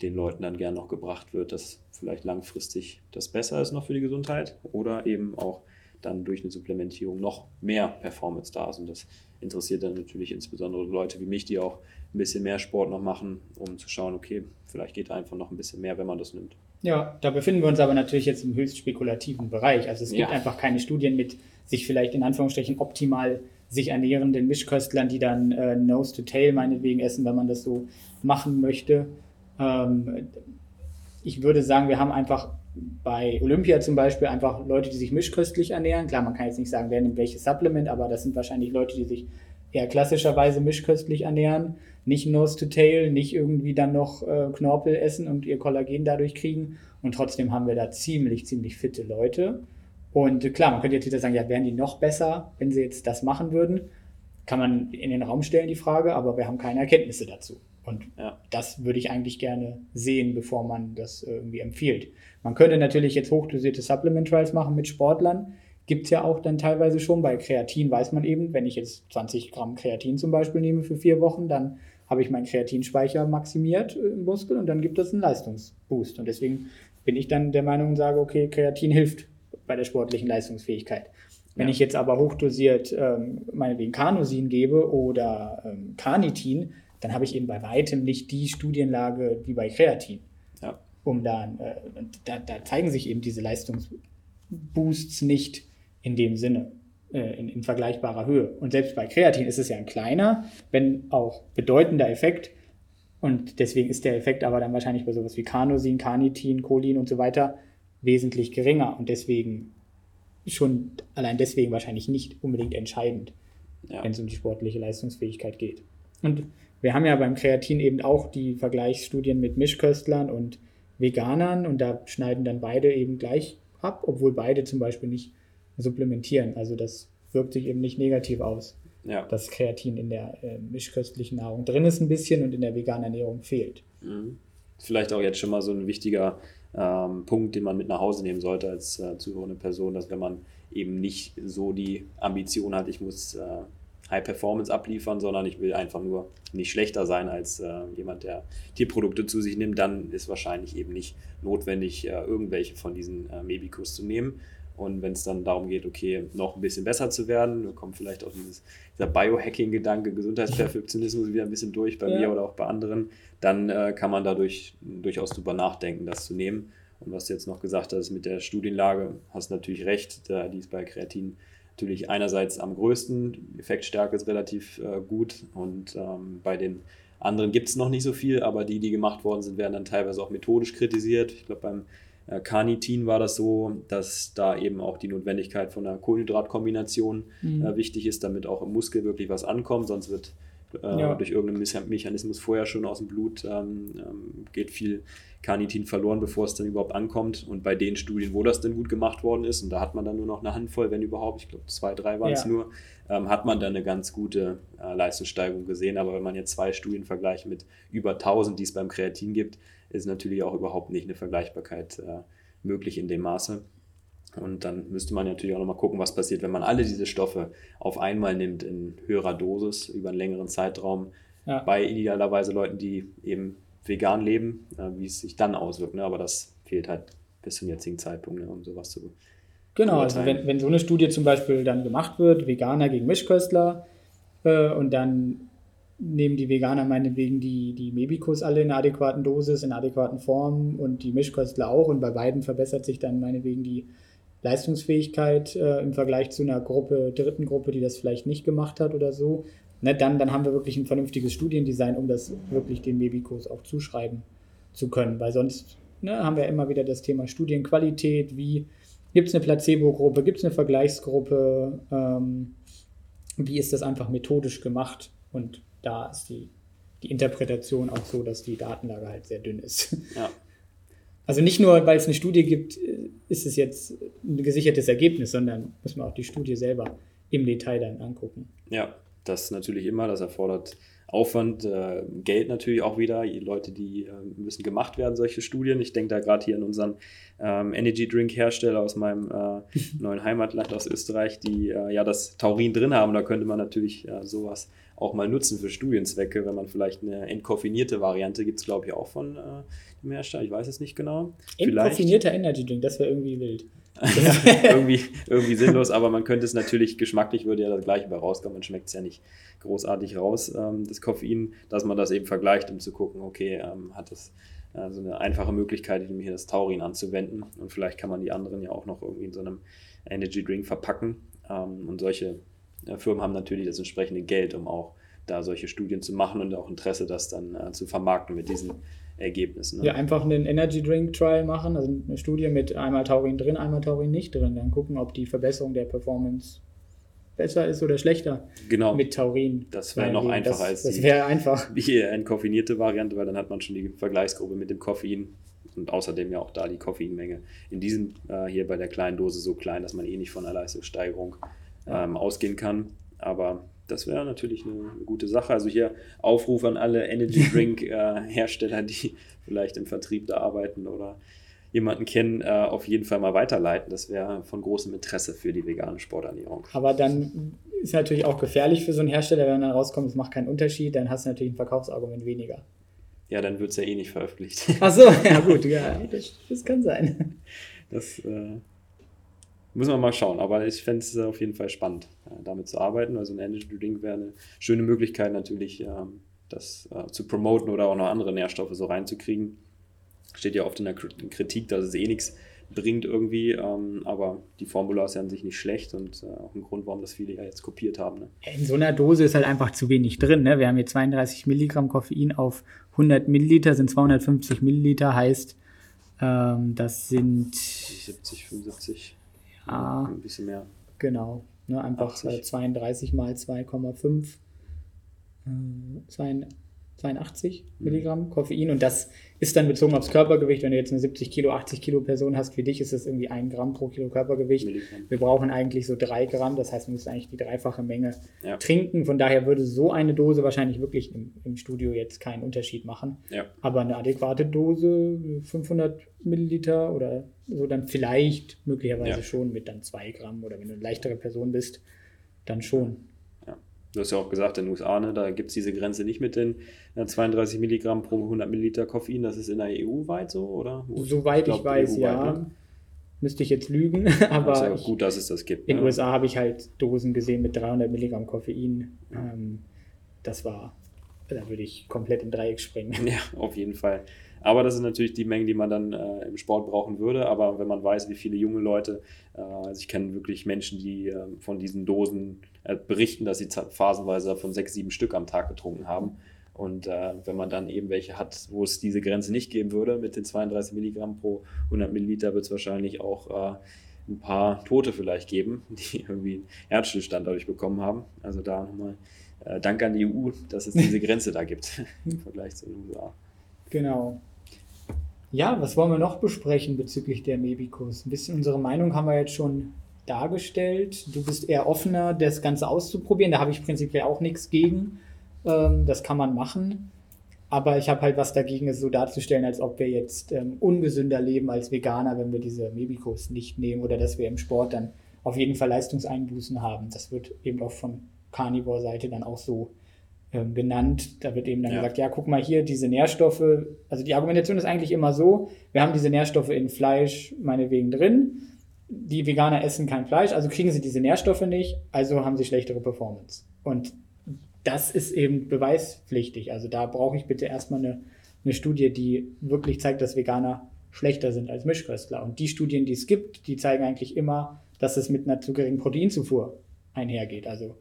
B: den Leuten dann gern noch gebracht wird, dass vielleicht langfristig das besser ist noch für die Gesundheit oder eben auch dann durch eine Supplementierung noch mehr Performance da ist. Und das interessiert dann natürlich insbesondere Leute wie mich, die auch ein bisschen mehr Sport noch machen, um zu schauen, okay, vielleicht geht da einfach noch ein bisschen mehr, wenn man das nimmt.
A: Ja, da befinden wir uns aber natürlich jetzt im höchst spekulativen Bereich. Also es gibt ja. einfach keine Studien mit sich vielleicht in Anführungsstrichen optimal sich ernährenden Mischköstlern, die dann äh, Nose to Tail meinetwegen essen, wenn man das so machen möchte. Ähm, ich würde sagen, wir haben einfach bei Olympia zum Beispiel einfach Leute, die sich mischköstlich ernähren. Klar, man kann jetzt nicht sagen, wer nimmt welches Supplement, aber das sind wahrscheinlich Leute, die sich eher klassischerweise mischköstlich ernähren, nicht Nose to Tail, nicht irgendwie dann noch äh, Knorpel essen und ihr Kollagen dadurch kriegen. Und trotzdem haben wir da ziemlich, ziemlich fitte Leute. Und klar, man könnte jetzt wieder sagen, ja, wären die noch besser, wenn sie jetzt das machen würden? Kann man in den Raum stellen, die Frage, aber wir haben keine Erkenntnisse dazu. Und ja. das würde ich eigentlich gerne sehen, bevor man das irgendwie empfiehlt. Man könnte natürlich jetzt hochdosierte Supplement Trials machen mit Sportlern. Gibt es ja auch dann teilweise schon. Bei Kreatin weiß man eben, wenn ich jetzt 20 Gramm Kreatin zum Beispiel nehme für vier Wochen, dann habe ich meinen Kreatinspeicher maximiert im Muskel und dann gibt es einen Leistungsboost. Und deswegen bin ich dann der Meinung und sage, okay, Kreatin hilft bei der sportlichen Leistungsfähigkeit. Wenn ja. ich jetzt aber hochdosiert ähm, meinetwegen Carnosin gebe oder ähm, Carnitin, dann habe ich eben bei weitem nicht die Studienlage wie bei Kreatin. Um dann, äh, da, da zeigen sich eben diese Leistungsboosts nicht in dem Sinne, äh, in, in, vergleichbarer Höhe. Und selbst bei Kreatin ist es ja ein kleiner, wenn auch bedeutender Effekt. Und deswegen ist der Effekt aber dann wahrscheinlich bei sowas wie Carnosin, Carnitin, Cholin und so weiter wesentlich geringer und deswegen schon allein deswegen wahrscheinlich nicht unbedingt entscheidend, ja. wenn es um die sportliche Leistungsfähigkeit geht. Und wir haben ja beim Kreatin eben auch die Vergleichsstudien mit Mischköstlern und Veganern und da schneiden dann beide eben gleich ab, obwohl beide zum Beispiel nicht supplementieren. Also das wirkt sich eben nicht negativ aus. Ja. Dass Kreatin in der äh, mischköstlichen Nahrung drin ist ein bisschen und in der veganen Ernährung fehlt.
B: Mhm. Vielleicht auch jetzt schon mal so ein wichtiger ähm, Punkt, den man mit nach Hause nehmen sollte als äh, zuhörende Person, dass wenn man eben nicht so die Ambition hat, ich muss äh, High Performance abliefern, sondern ich will einfach nur nicht schlechter sein als äh, jemand, der Tierprodukte zu sich nimmt, dann ist wahrscheinlich eben nicht notwendig, äh, irgendwelche von diesen äh, Mebicus zu nehmen. Und wenn es dann darum geht, okay, noch ein bisschen besser zu werden, kommt vielleicht auch dieses, dieser Biohacking-Gedanke, Gesundheitsperfektionismus wieder ein bisschen durch bei ja. mir oder auch bei anderen, dann äh, kann man dadurch durchaus drüber nachdenken, das zu nehmen. Und was du jetzt noch gesagt hast mit der Studienlage, hast natürlich recht, da, die ist bei Kreatin natürlich einerseits am größten, die Effektstärke ist relativ äh, gut und ähm, bei den anderen gibt es noch nicht so viel, aber die, die gemacht worden sind, werden dann teilweise auch methodisch kritisiert. Ich glaube, beim äh, Carnitin war das so, dass da eben auch die Notwendigkeit von einer Kohlenhydratkombination mhm. äh, wichtig ist, damit auch im Muskel wirklich was ankommt, sonst wird äh, ja. durch irgendeinen Mechanismus vorher schon aus dem Blut ähm, ähm, geht viel Carnitin verloren, bevor es dann überhaupt ankommt. Und bei den Studien, wo das denn gut gemacht worden ist, und da hat man dann nur noch eine Handvoll, wenn überhaupt, ich glaube zwei, drei waren es ja. nur, ähm, hat man dann eine ganz gute äh, Leistungssteigerung gesehen. Aber wenn man jetzt zwei Studien vergleicht mit über 1000, die es beim Kreatin gibt, ist natürlich auch überhaupt nicht eine Vergleichbarkeit äh, möglich in dem Maße. Und dann müsste man natürlich auch nochmal gucken, was passiert, wenn man alle diese Stoffe auf einmal nimmt in höherer Dosis über einen längeren Zeitraum ja. bei idealerweise Leuten, die eben vegan leben, äh, wie es sich dann auswirkt. Ne? Aber das fehlt halt bis zum jetzigen Zeitpunkt, ne, um sowas zu
A: Genau, also wenn, wenn so eine Studie zum Beispiel dann gemacht wird, Veganer gegen Mischköstler, äh, und dann nehmen die Veganer meinetwegen die, die Mebicus alle in einer adäquaten Dosis, in einer adäquaten Form und die Mischköstler auch und bei beiden verbessert sich dann meinetwegen die Leistungsfähigkeit äh, im Vergleich zu einer Gruppe, dritten Gruppe, die das vielleicht nicht gemacht hat oder so, ne, dann, dann haben wir wirklich ein vernünftiges Studiendesign, um das wirklich den Mebicus auch zuschreiben zu können, weil sonst ne, haben wir immer wieder das Thema Studienqualität, wie gibt es eine Placebo-Gruppe, gibt es eine Vergleichsgruppe, ähm, wie ist das einfach methodisch gemacht und da ist die, die Interpretation auch so, dass die Datenlage halt sehr dünn ist. Ja. Also nicht nur, weil es eine Studie gibt, ist es jetzt ein gesichertes Ergebnis, sondern muss man auch die Studie selber im Detail dann angucken.
B: Ja, das natürlich immer, das erfordert Aufwand, äh, Geld natürlich auch wieder. Die Leute, die äh, müssen gemacht werden, solche Studien. Ich denke da gerade hier an unseren ähm, Energy Drink Hersteller aus meinem äh, neuen Heimatland aus Österreich, die äh, ja das Taurin drin haben. Da könnte man natürlich äh, sowas auch mal nutzen für Studienzwecke, wenn man vielleicht eine entkoffinierte Variante gibt es, glaube ich, auch von äh, dem Hersteller. Ich weiß es nicht genau.
A: Entkoffinierter Energy Drink, das wäre irgendwie wild.
B: irgendwie, irgendwie sinnlos, aber man könnte es natürlich, geschmacklich würde ja das gleiche bei rauskommen, man schmeckt es ja nicht großartig raus, ähm, das Koffein, dass man das eben vergleicht, um zu gucken, okay, ähm, hat das äh, so eine einfache Möglichkeit, hier das Taurin anzuwenden und vielleicht kann man die anderen ja auch noch irgendwie in so einem Energy Drink verpacken ähm, und solche Firmen haben natürlich das entsprechende Geld, um auch da solche Studien zu machen und auch Interesse, das dann äh, zu vermarkten mit diesen Ergebnissen.
A: Ne? Ja, einfach einen Energy Drink Trial machen, also eine Studie mit einmal Taurin drin, einmal Taurin nicht drin. Dann gucken, ob die Verbesserung der Performance besser ist oder schlechter
B: genau.
A: mit Taurin.
B: Das wäre noch einfacher
A: das,
B: als
A: das die, einfach.
B: die entkoffinierte Variante, weil dann hat man schon die Vergleichsgruppe mit dem Koffein und außerdem ja auch da die Koffeinmenge. In diesem äh, hier bei der kleinen Dose so klein, dass man eh nicht von der Leistungssteigerung ähm, ausgehen kann. Aber das wäre natürlich eine, gute Sache. Also hier Aufruf an alle Energy Drink äh, Hersteller, die vielleicht im Vertrieb da arbeiten oder jemanden kennen, äh, auf jeden Fall mal weiterleiten. Das wäre von großem Interesse für die vegane Sporternährung.
A: Aber dann ist natürlich auch gefährlich für so einen Hersteller, wenn dann rauskommt, es macht keinen Unterschied, dann hast du natürlich ein Verkaufsargument weniger.
B: Ja, dann wird es ja eh nicht veröffentlicht.
A: Ach so, ja gut, ja, das, das kann sein.
B: Das äh, Müssen wir mal schauen, aber ich fände es auf jeden Fall spannend, äh, damit zu arbeiten. Also ein Energy Drink wäre eine schöne Möglichkeit natürlich, ähm, das äh, zu promoten oder auch noch andere Nährstoffe so reinzukriegen. Steht ja oft in der Kritik, dass es eh nichts bringt irgendwie, ähm, aber die Formula ist ja an sich nicht schlecht und äh, auch ein Grund, warum das viele ja jetzt kopiert haben. Ne?
A: In so einer Dose ist halt einfach zu wenig drin. Ne? Wir haben hier 32 Milligramm Koffein auf 100 Milliliter, sind 250 Milliliter, heißt, ähm, das sind
B: 70, 75.
A: Ja, ein bisschen mehr. Genau. Ne, einfach 80. 32 mal 2,5. Äh, 82 mhm. Milligramm Koffein und das ist dann bezogen aufs Körpergewicht. Wenn du jetzt eine 70 Kilo, 80 Kilo Person hast, für dich ist das irgendwie ein Gramm pro Kilo Körpergewicht. Milligramm. Wir brauchen eigentlich so drei Gramm, das heißt, wir müssen eigentlich die dreifache Menge ja. trinken. Von daher würde so eine Dose wahrscheinlich wirklich im, im Studio jetzt keinen Unterschied machen.
B: Ja.
A: Aber eine adäquate Dose, 500 Milliliter oder so, dann vielleicht möglicherweise ja. schon mit dann zwei Gramm oder wenn du eine leichtere Person bist, dann schon.
B: Du hast ja auch gesagt, in den USA, ne, da gibt es diese Grenze nicht mit den 32 äh, Milligramm pro 100 Milliliter Koffein. Das ist in der EU weit so, oder?
A: Soweit ich, ich weiß, ja. Ne? Müsste ich jetzt lügen, aber.
B: Das ist
A: ja
B: auch gut, dass es das gibt.
A: In den ne? USA habe ich halt Dosen gesehen mit 300 Milligramm Koffein. Ähm, das war, da würde ich komplett im Dreieck springen.
B: Ja, auf jeden Fall. Aber das ist natürlich die Menge, die man dann äh, im Sport brauchen würde. Aber wenn man weiß, wie viele junge Leute, äh, also ich kenne wirklich Menschen, die äh, von diesen Dosen äh, berichten, dass sie phasenweise von sechs, sieben Stück am Tag getrunken haben. Und äh, wenn man dann eben welche hat, wo es diese Grenze nicht geben würde, mit den 32 Milligramm pro 100 Milliliter, wird es wahrscheinlich auch äh, ein paar Tote vielleicht geben, die irgendwie einen Herzstillstand dadurch bekommen haben. Also da nochmal Dank an die EU, dass es diese Grenze da gibt im Vergleich zu den USA.
A: Genau. Ja, was wollen wir noch besprechen bezüglich der Mebicus? Ein bisschen unsere Meinung haben wir jetzt schon dargestellt. Du bist eher offener, das Ganze auszuprobieren. Da habe ich prinzipiell auch nichts gegen. Ähm, das kann man machen. Aber ich habe halt was dagegen, es so darzustellen, als ob wir jetzt ähm, ungesünder leben als Veganer, wenn wir diese Mebicos nicht nehmen oder dass wir im Sport dann auf jeden Fall Leistungseinbußen haben. Das wird eben auch von Carnivore-Seite dann auch so genannt. Da wird eben dann ja. gesagt, ja, guck mal hier, diese Nährstoffe, also die Argumentation ist eigentlich immer so, wir haben diese Nährstoffe in Fleisch meinetwegen drin, die Veganer essen kein Fleisch, also kriegen sie diese Nährstoffe nicht, also haben sie schlechtere Performance. Und das ist eben beweispflichtig. Also da brauche ich bitte erstmal eine, eine Studie, die wirklich zeigt, dass Veganer schlechter sind als Mischköstler. Und die Studien, die es gibt, die zeigen eigentlich immer, dass es mit einer zu geringen Proteinzufuhr einhergeht. Also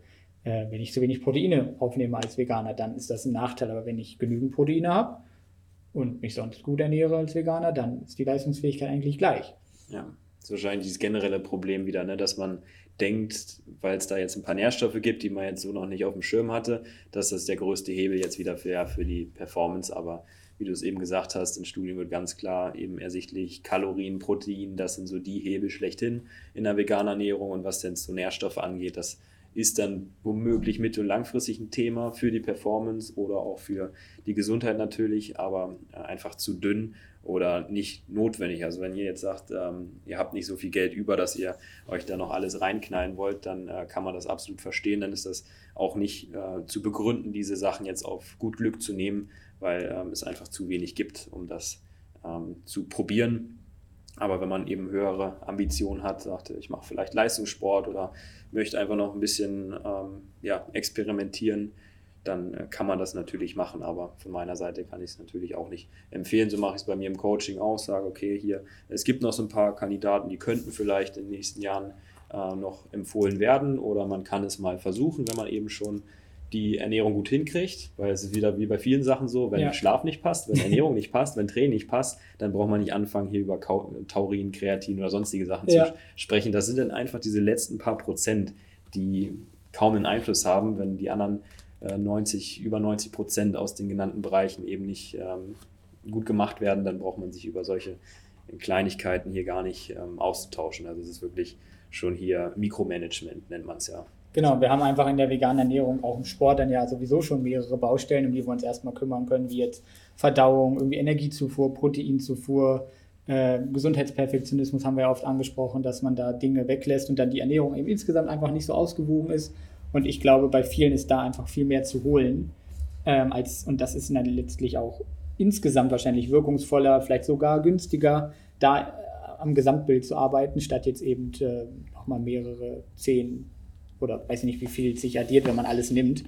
A: äh, wenn ich zu wenig Proteine aufnehme als Veganer, dann ist das ein Nachteil. Aber wenn ich genügend Proteine habe und mich sonst gut ernähre als Veganer, dann ist die Leistungsfähigkeit eigentlich gleich.
B: Ja, das ist wahrscheinlich dieses generelle Problem wieder, ne, dass man denkt, weil es da jetzt ein paar Nährstoffe gibt, die man jetzt so noch nicht auf dem Schirm hatte, dass das der größte Hebel jetzt wieder für, ja, für die Performance. Aber wie du es eben gesagt hast, in Studien wird ganz klar eben ersichtlich, Kalorien, Protein, das sind so die Hebel schlechthin in der veganen Ernährung. Und was denn so Nährstoffe angeht, das ist dann womöglich mittel- und langfristig ein Thema für die Performance oder auch für die Gesundheit natürlich, aber äh, einfach zu dünn oder nicht notwendig. Also wenn ihr jetzt sagt, ähm, ihr habt nicht so viel Geld über, dass ihr euch da noch alles reinknallen wollt, dann äh, kann man das absolut verstehen. Dann ist das auch nicht äh, zu begründen, diese Sachen jetzt auf gut Glück zu nehmen, weil ähm, es einfach zu wenig gibt, um das ähm, zu probieren. Aber wenn man eben höhere Ambitionen hat, sagt, ich mache vielleicht Leistungssport oder möchte einfach noch ein bisschen ähm, ja, experimentieren, dann äh, kann man das natürlich machen. Aber von meiner Seite kann ich es natürlich auch nicht empfehlen. So mache ich es bei mir im Coaching auch, sage, okay, hier, es gibt noch so ein paar Kandidaten, die könnten vielleicht in den nächsten Jahren äh, noch empfohlen werden oder man kann es mal versuchen, wenn man eben schon die Ernährung gut hinkriegt, weil es ist wieder wie bei vielen Sachen so, wenn ja. Schlaf nicht passt, wenn Ernährung nicht passt, wenn Training nicht passt, dann braucht man nicht anfangen, hier über Taurin, Kreatin oder sonstige Sachen ja. zu sprechen. Das sind dann einfach diese letzten paar Prozent, die kaum einen Einfluss haben, wenn die anderen äh, 90, über 90 Prozent aus den genannten Bereichen eben nicht ähm, gut gemacht werden, dann braucht man sich über solche Kleinigkeiten hier gar nicht ähm, auszutauschen. Also es ist wirklich schon hier Mikromanagement, nennt man es ja.
A: Genau, wir haben einfach in der veganen Ernährung auch im Sport dann ja sowieso schon mehrere Baustellen, um die wir uns erstmal kümmern können, wie jetzt Verdauung, irgendwie Energiezufuhr, Proteinzufuhr, äh, Gesundheitsperfektionismus haben wir ja oft angesprochen, dass man da Dinge weglässt und dann die Ernährung eben insgesamt einfach nicht so ausgewogen ist. Und ich glaube, bei vielen ist da einfach viel mehr zu holen. Ähm, als, und das ist dann letztlich auch insgesamt wahrscheinlich wirkungsvoller, vielleicht sogar günstiger, da äh, am Gesamtbild zu arbeiten, statt jetzt eben äh, nochmal mehrere zehn oder weiß ich nicht, wie viel sich addiert, wenn man alles nimmt.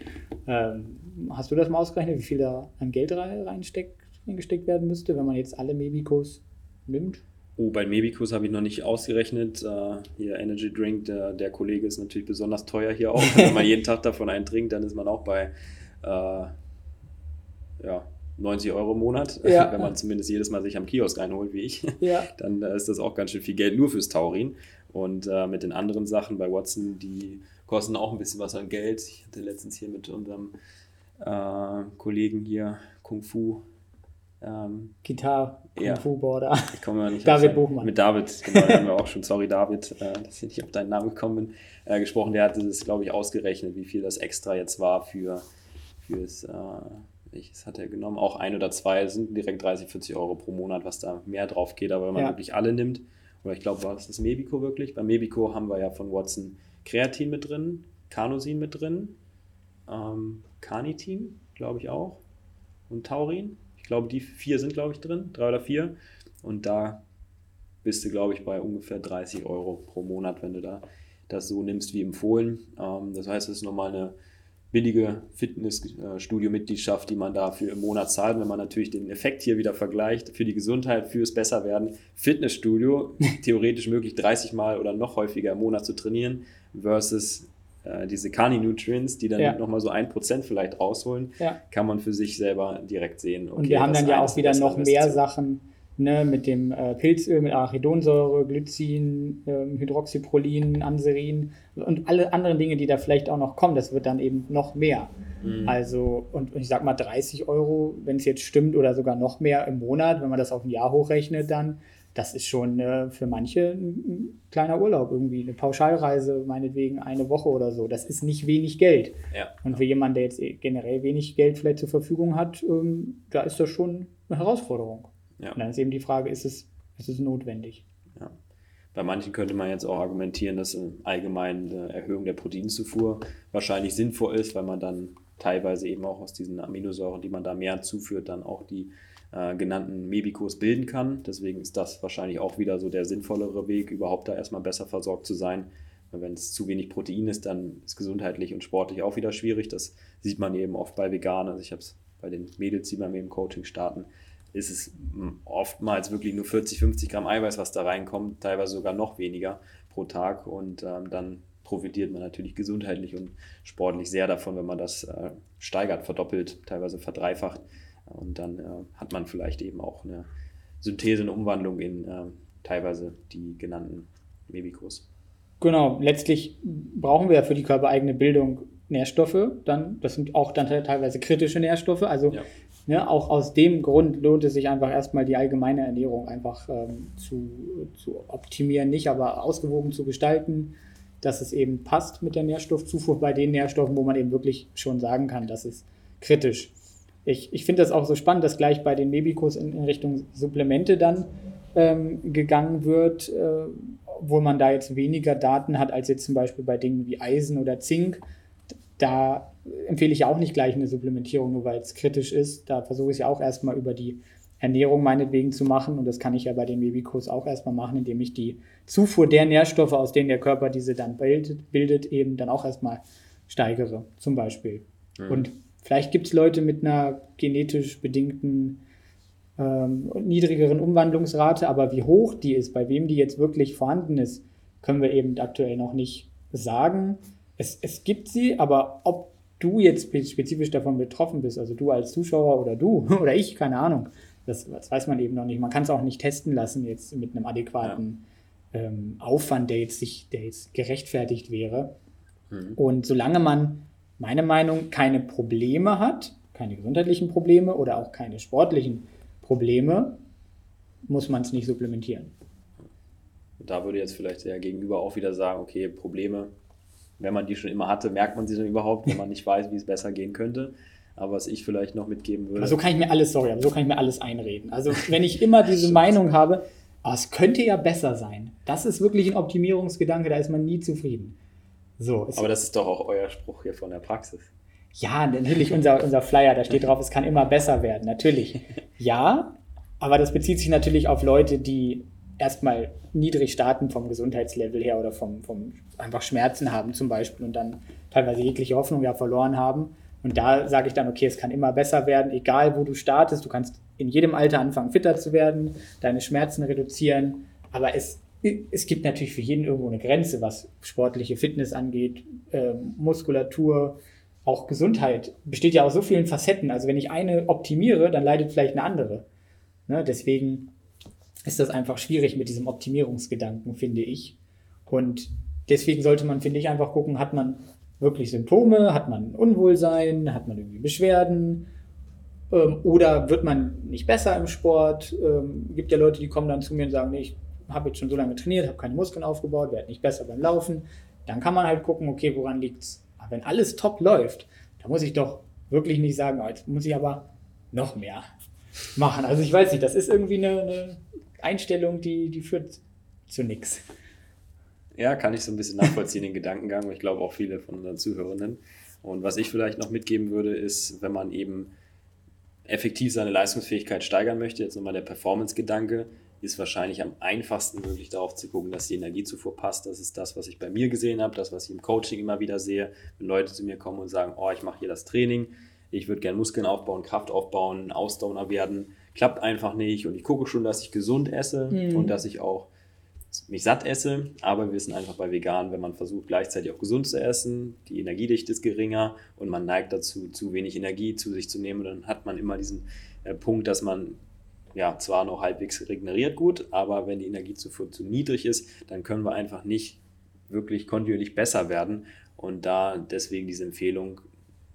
A: Ähm, hast du das mal ausgerechnet, wie viel da an Geld reinsteckt, reingesteckt werden müsste, wenn man jetzt alle Mebicos nimmt?
B: Oh, bei Mebicos habe ich noch nicht ausgerechnet. Uh, hier Energy Drink, der, der Kollege ist natürlich besonders teuer hier auch. wenn man jeden Tag davon einen trinkt, dann ist man auch bei uh, ja, 90 Euro im Monat. Ja. Wenn man zumindest jedes Mal sich am Kiosk einholt, wie ich, ja. dann uh, ist das auch ganz schön viel Geld nur fürs Taurin. Und mit den anderen Sachen bei Watson, die kosten auch ein bisschen was an Geld. Ich hatte letztens hier mit unserem äh, Kollegen hier Kung Fu.
A: Ähm, Gitarre, Kung Fu Border.
B: Ich komme mal nicht
A: David Buchmann.
B: Mit David, genau, haben wir auch schon, sorry David, äh, dass ich nicht auf deinen Namen gekommen bin, äh, gesprochen. Der hatte das, glaube ich, ausgerechnet, wie viel das extra jetzt war für fürs, äh, welches hat er genommen? Auch ein oder zwei, sind direkt 30, 40 Euro pro Monat, was da mehr drauf geht. Aber wenn man ja. wirklich alle nimmt, oder ich glaube, war es das Mebico wirklich? Bei Mebico haben wir ja von Watson Kreatin mit drin, Carnosin mit drin, ähm, Carnitin, glaube ich auch, und Taurin. Ich glaube, die vier sind, glaube ich, drin, drei oder vier. Und da bist du, glaube ich, bei ungefähr 30 Euro pro Monat, wenn du da das so nimmst wie empfohlen. Ähm, das heißt, es ist nochmal eine billige Fitnessstudio-Mitgliedschaft, die man dafür im Monat zahlt. Wenn man natürlich den Effekt hier wieder vergleicht, für die Gesundheit, fürs Besserwerden, Fitnessstudio, theoretisch möglich 30 Mal oder noch häufiger im Monat zu trainieren, versus äh, diese Carni-Nutrients, die dann ja. nochmal so ein Prozent vielleicht rausholen, ja. kann man für sich sich direkt sehen.
A: Okay, Und wir haben dann ja auch wieder noch mehr Sachen ne, mit dem äh, Pilzöl, mit Arachidonsäure, Glycin, äh, Hydroxyprolin, Anserin und alle anderen Dinge, die da vielleicht auch noch kommen, das wird dann eben noch mehr. Mhm. Also, und, und, ich sag mal 30 Euro, wenn es jetzt stimmt, oder sogar noch mehr im Monat, wenn man das auf ein Jahr hochrechnet, dann das ist schon äh, für manche ein, ein, kleiner Urlaub irgendwie, eine Pauschalreise, meinetwegen eine Woche oder so. Das ist nicht wenig Geld.
B: Ja.
A: Und für jemanden, der jetzt generell wenig Geld vielleicht zur Verfügung hat, ähm, da ist das schon eine Herausforderung.
B: Ja.
A: Und dann ist eben die Frage, ist es, ist es notwendig?
B: Ja. Bei manchen könnte man jetzt auch argumentieren, dass allgemein eine Erhöhung der Proteinzufuhr wahrscheinlich sinnvoll ist, weil man dann teilweise eben auch aus diesen Aminosäuren, die man da mehr zuführt, dann auch die äh, genannten Mebikos bilden kann. Deswegen ist das wahrscheinlich auch wieder so der sinnvollere Weg, überhaupt da erstmal besser versorgt zu sein. Wenn es zu wenig Protein ist, dann ist gesundheitlich und sportlich auch wieder schwierig. Das sieht man eben oft bei Veganern. Also ich habe es bei den Mädels, die bei mir im Coaching starten, ist es oftmals wirklich nur 40, 50 Gramm Eiweiß, was da reinkommt, teilweise sogar noch weniger pro Tag. Und ähm, dann profitiert man natürlich gesundheitlich und sportlich sehr davon, wenn man das äh, steigert, verdoppelt, teilweise verdreifacht. Und dann äh, hat man vielleicht eben auch eine Synthese, eine Umwandlung in äh, teilweise die genannten Mebikos.
A: Genau, letztlich brauchen wir ja für die körpereigene Bildung Nährstoffe, dann, das sind auch dann teilweise kritische Nährstoffe. Also ja. ne, auch aus dem Grund lohnt es sich einfach erstmal die allgemeine Ernährung einfach ähm, zu, zu optimieren, nicht aber ausgewogen zu gestalten, dass es eben passt mit der Nährstoffzufuhr bei den Nährstoffen, wo man eben wirklich schon sagen kann, das ist kritisch ich, ich finde das auch so spannend, dass gleich bei den Mebikos in, in Richtung Supplemente dann ähm, gegangen wird, äh, wo man da jetzt weniger Daten hat als jetzt zum Beispiel bei Dingen wie Eisen oder Zink. Da empfehle ich auch nicht gleich eine Supplementierung, nur weil es kritisch ist. Da versuche ich ja auch erstmal über die Ernährung meinetwegen zu machen. Und das kann ich ja bei den Mebikos auch erstmal machen, indem ich die Zufuhr der Nährstoffe, aus denen der Körper diese dann bildet, bildet eben dann auch erstmal steigere, zum Beispiel. Mhm. Und Vielleicht gibt es Leute mit einer genetisch bedingten ähm, niedrigeren Umwandlungsrate, aber wie hoch die ist, bei wem die jetzt wirklich vorhanden ist, können wir eben aktuell noch nicht sagen. Es, es gibt sie, aber ob du jetzt spezifisch davon betroffen bist, also du als Zuschauer oder du oder ich, keine Ahnung, das, das weiß man eben noch nicht. Man kann es auch nicht testen lassen jetzt mit einem adäquaten ja. ähm, Aufwand, der jetzt, sich, der jetzt gerechtfertigt wäre. Mhm. Und solange man meine Meinung, keine Probleme hat, keine gesundheitlichen Probleme oder auch keine sportlichen Probleme, muss man es nicht supplementieren.
B: Da würde jetzt vielleicht der Gegenüber auch wieder sagen, okay, Probleme, wenn man die schon immer hatte, merkt man sie dann überhaupt, wenn man nicht weiß, wie es besser gehen könnte. Aber was ich vielleicht noch mitgeben würde.
A: Aber so kann ich mir alles, sorry, aber so kann ich mir alles einreden. Also wenn ich immer diese Meinung habe, oh, es könnte ja besser sein. Das ist wirklich ein Optimierungsgedanke, da ist man nie zufrieden.
B: So, Aber das ist doch auch euer Spruch hier von der Praxis.
A: Ja, natürlich unser, unser Flyer, da steht drauf, es kann immer besser werden. Natürlich. Ja, aber das bezieht sich natürlich auf Leute, die erstmal niedrig starten vom Gesundheitslevel her oder vom, vom einfach Schmerzen haben zum Beispiel und dann teilweise jegliche Hoffnung ja verloren haben. Und da sage ich dann, okay, es kann immer besser werden, egal wo du startest. Du kannst in jedem Alter anfangen, fitter zu werden, deine Schmerzen reduzieren. Aber es es gibt natürlich für jeden irgendwo eine Grenze, was sportliche Fitness angeht, äh, Muskulatur, auch Gesundheit. Besteht ja aus so vielen Facetten. Also wenn ich eine optimiere, dann leidet vielleicht eine andere. Ne? Deswegen ist das einfach schwierig mit diesem Optimierungsgedanken, finde ich. Und deswegen sollte man, finde ich, einfach gucken, hat man wirklich Symptome, hat man Unwohlsein, hat man irgendwie Beschwerden ähm, oder wird man nicht besser im Sport? Ähm, gibt ja Leute, die kommen dann zu mir und sagen, nee, ich habe jetzt schon so lange trainiert, habe keine Muskeln aufgebaut, werde nicht besser beim Laufen. Dann kann man halt gucken, okay, woran liegt es? Aber wenn alles top läuft, dann muss ich doch wirklich nicht sagen, oh, jetzt muss ich aber noch mehr machen. Also ich weiß nicht, das ist irgendwie eine, eine Einstellung, die, die führt zu nichts.
B: Ja, kann ich so ein bisschen nachvollziehen, den Gedankengang. Ich glaube auch viele von unseren Zuhörenden. Und was ich vielleicht noch mitgeben würde, ist, wenn man eben effektiv seine Leistungsfähigkeit steigern möchte, jetzt nochmal der Performance-Gedanke, ist wahrscheinlich am einfachsten möglich darauf zu gucken, dass die Energiezufuhr passt. Das ist das, was ich bei mir gesehen habe, das, was ich im Coaching immer wieder sehe, wenn Leute zu mir kommen und sagen, oh, ich mache hier das Training, ich würde gerne Muskeln aufbauen, Kraft aufbauen, Ausdauer werden, klappt einfach nicht und ich gucke schon, dass ich gesund esse mhm. und dass ich auch mich satt esse, aber wir wissen einfach bei Vegan, wenn man versucht gleichzeitig auch gesund zu essen, die Energiedichte ist geringer und man neigt dazu, zu wenig Energie zu sich zu nehmen, dann hat man immer diesen äh, Punkt, dass man ja, zwar noch halbwegs regeneriert gut, aber wenn die Energiezufuhr zu niedrig ist, dann können wir einfach nicht wirklich kontinuierlich besser werden. Und da deswegen diese Empfehlung,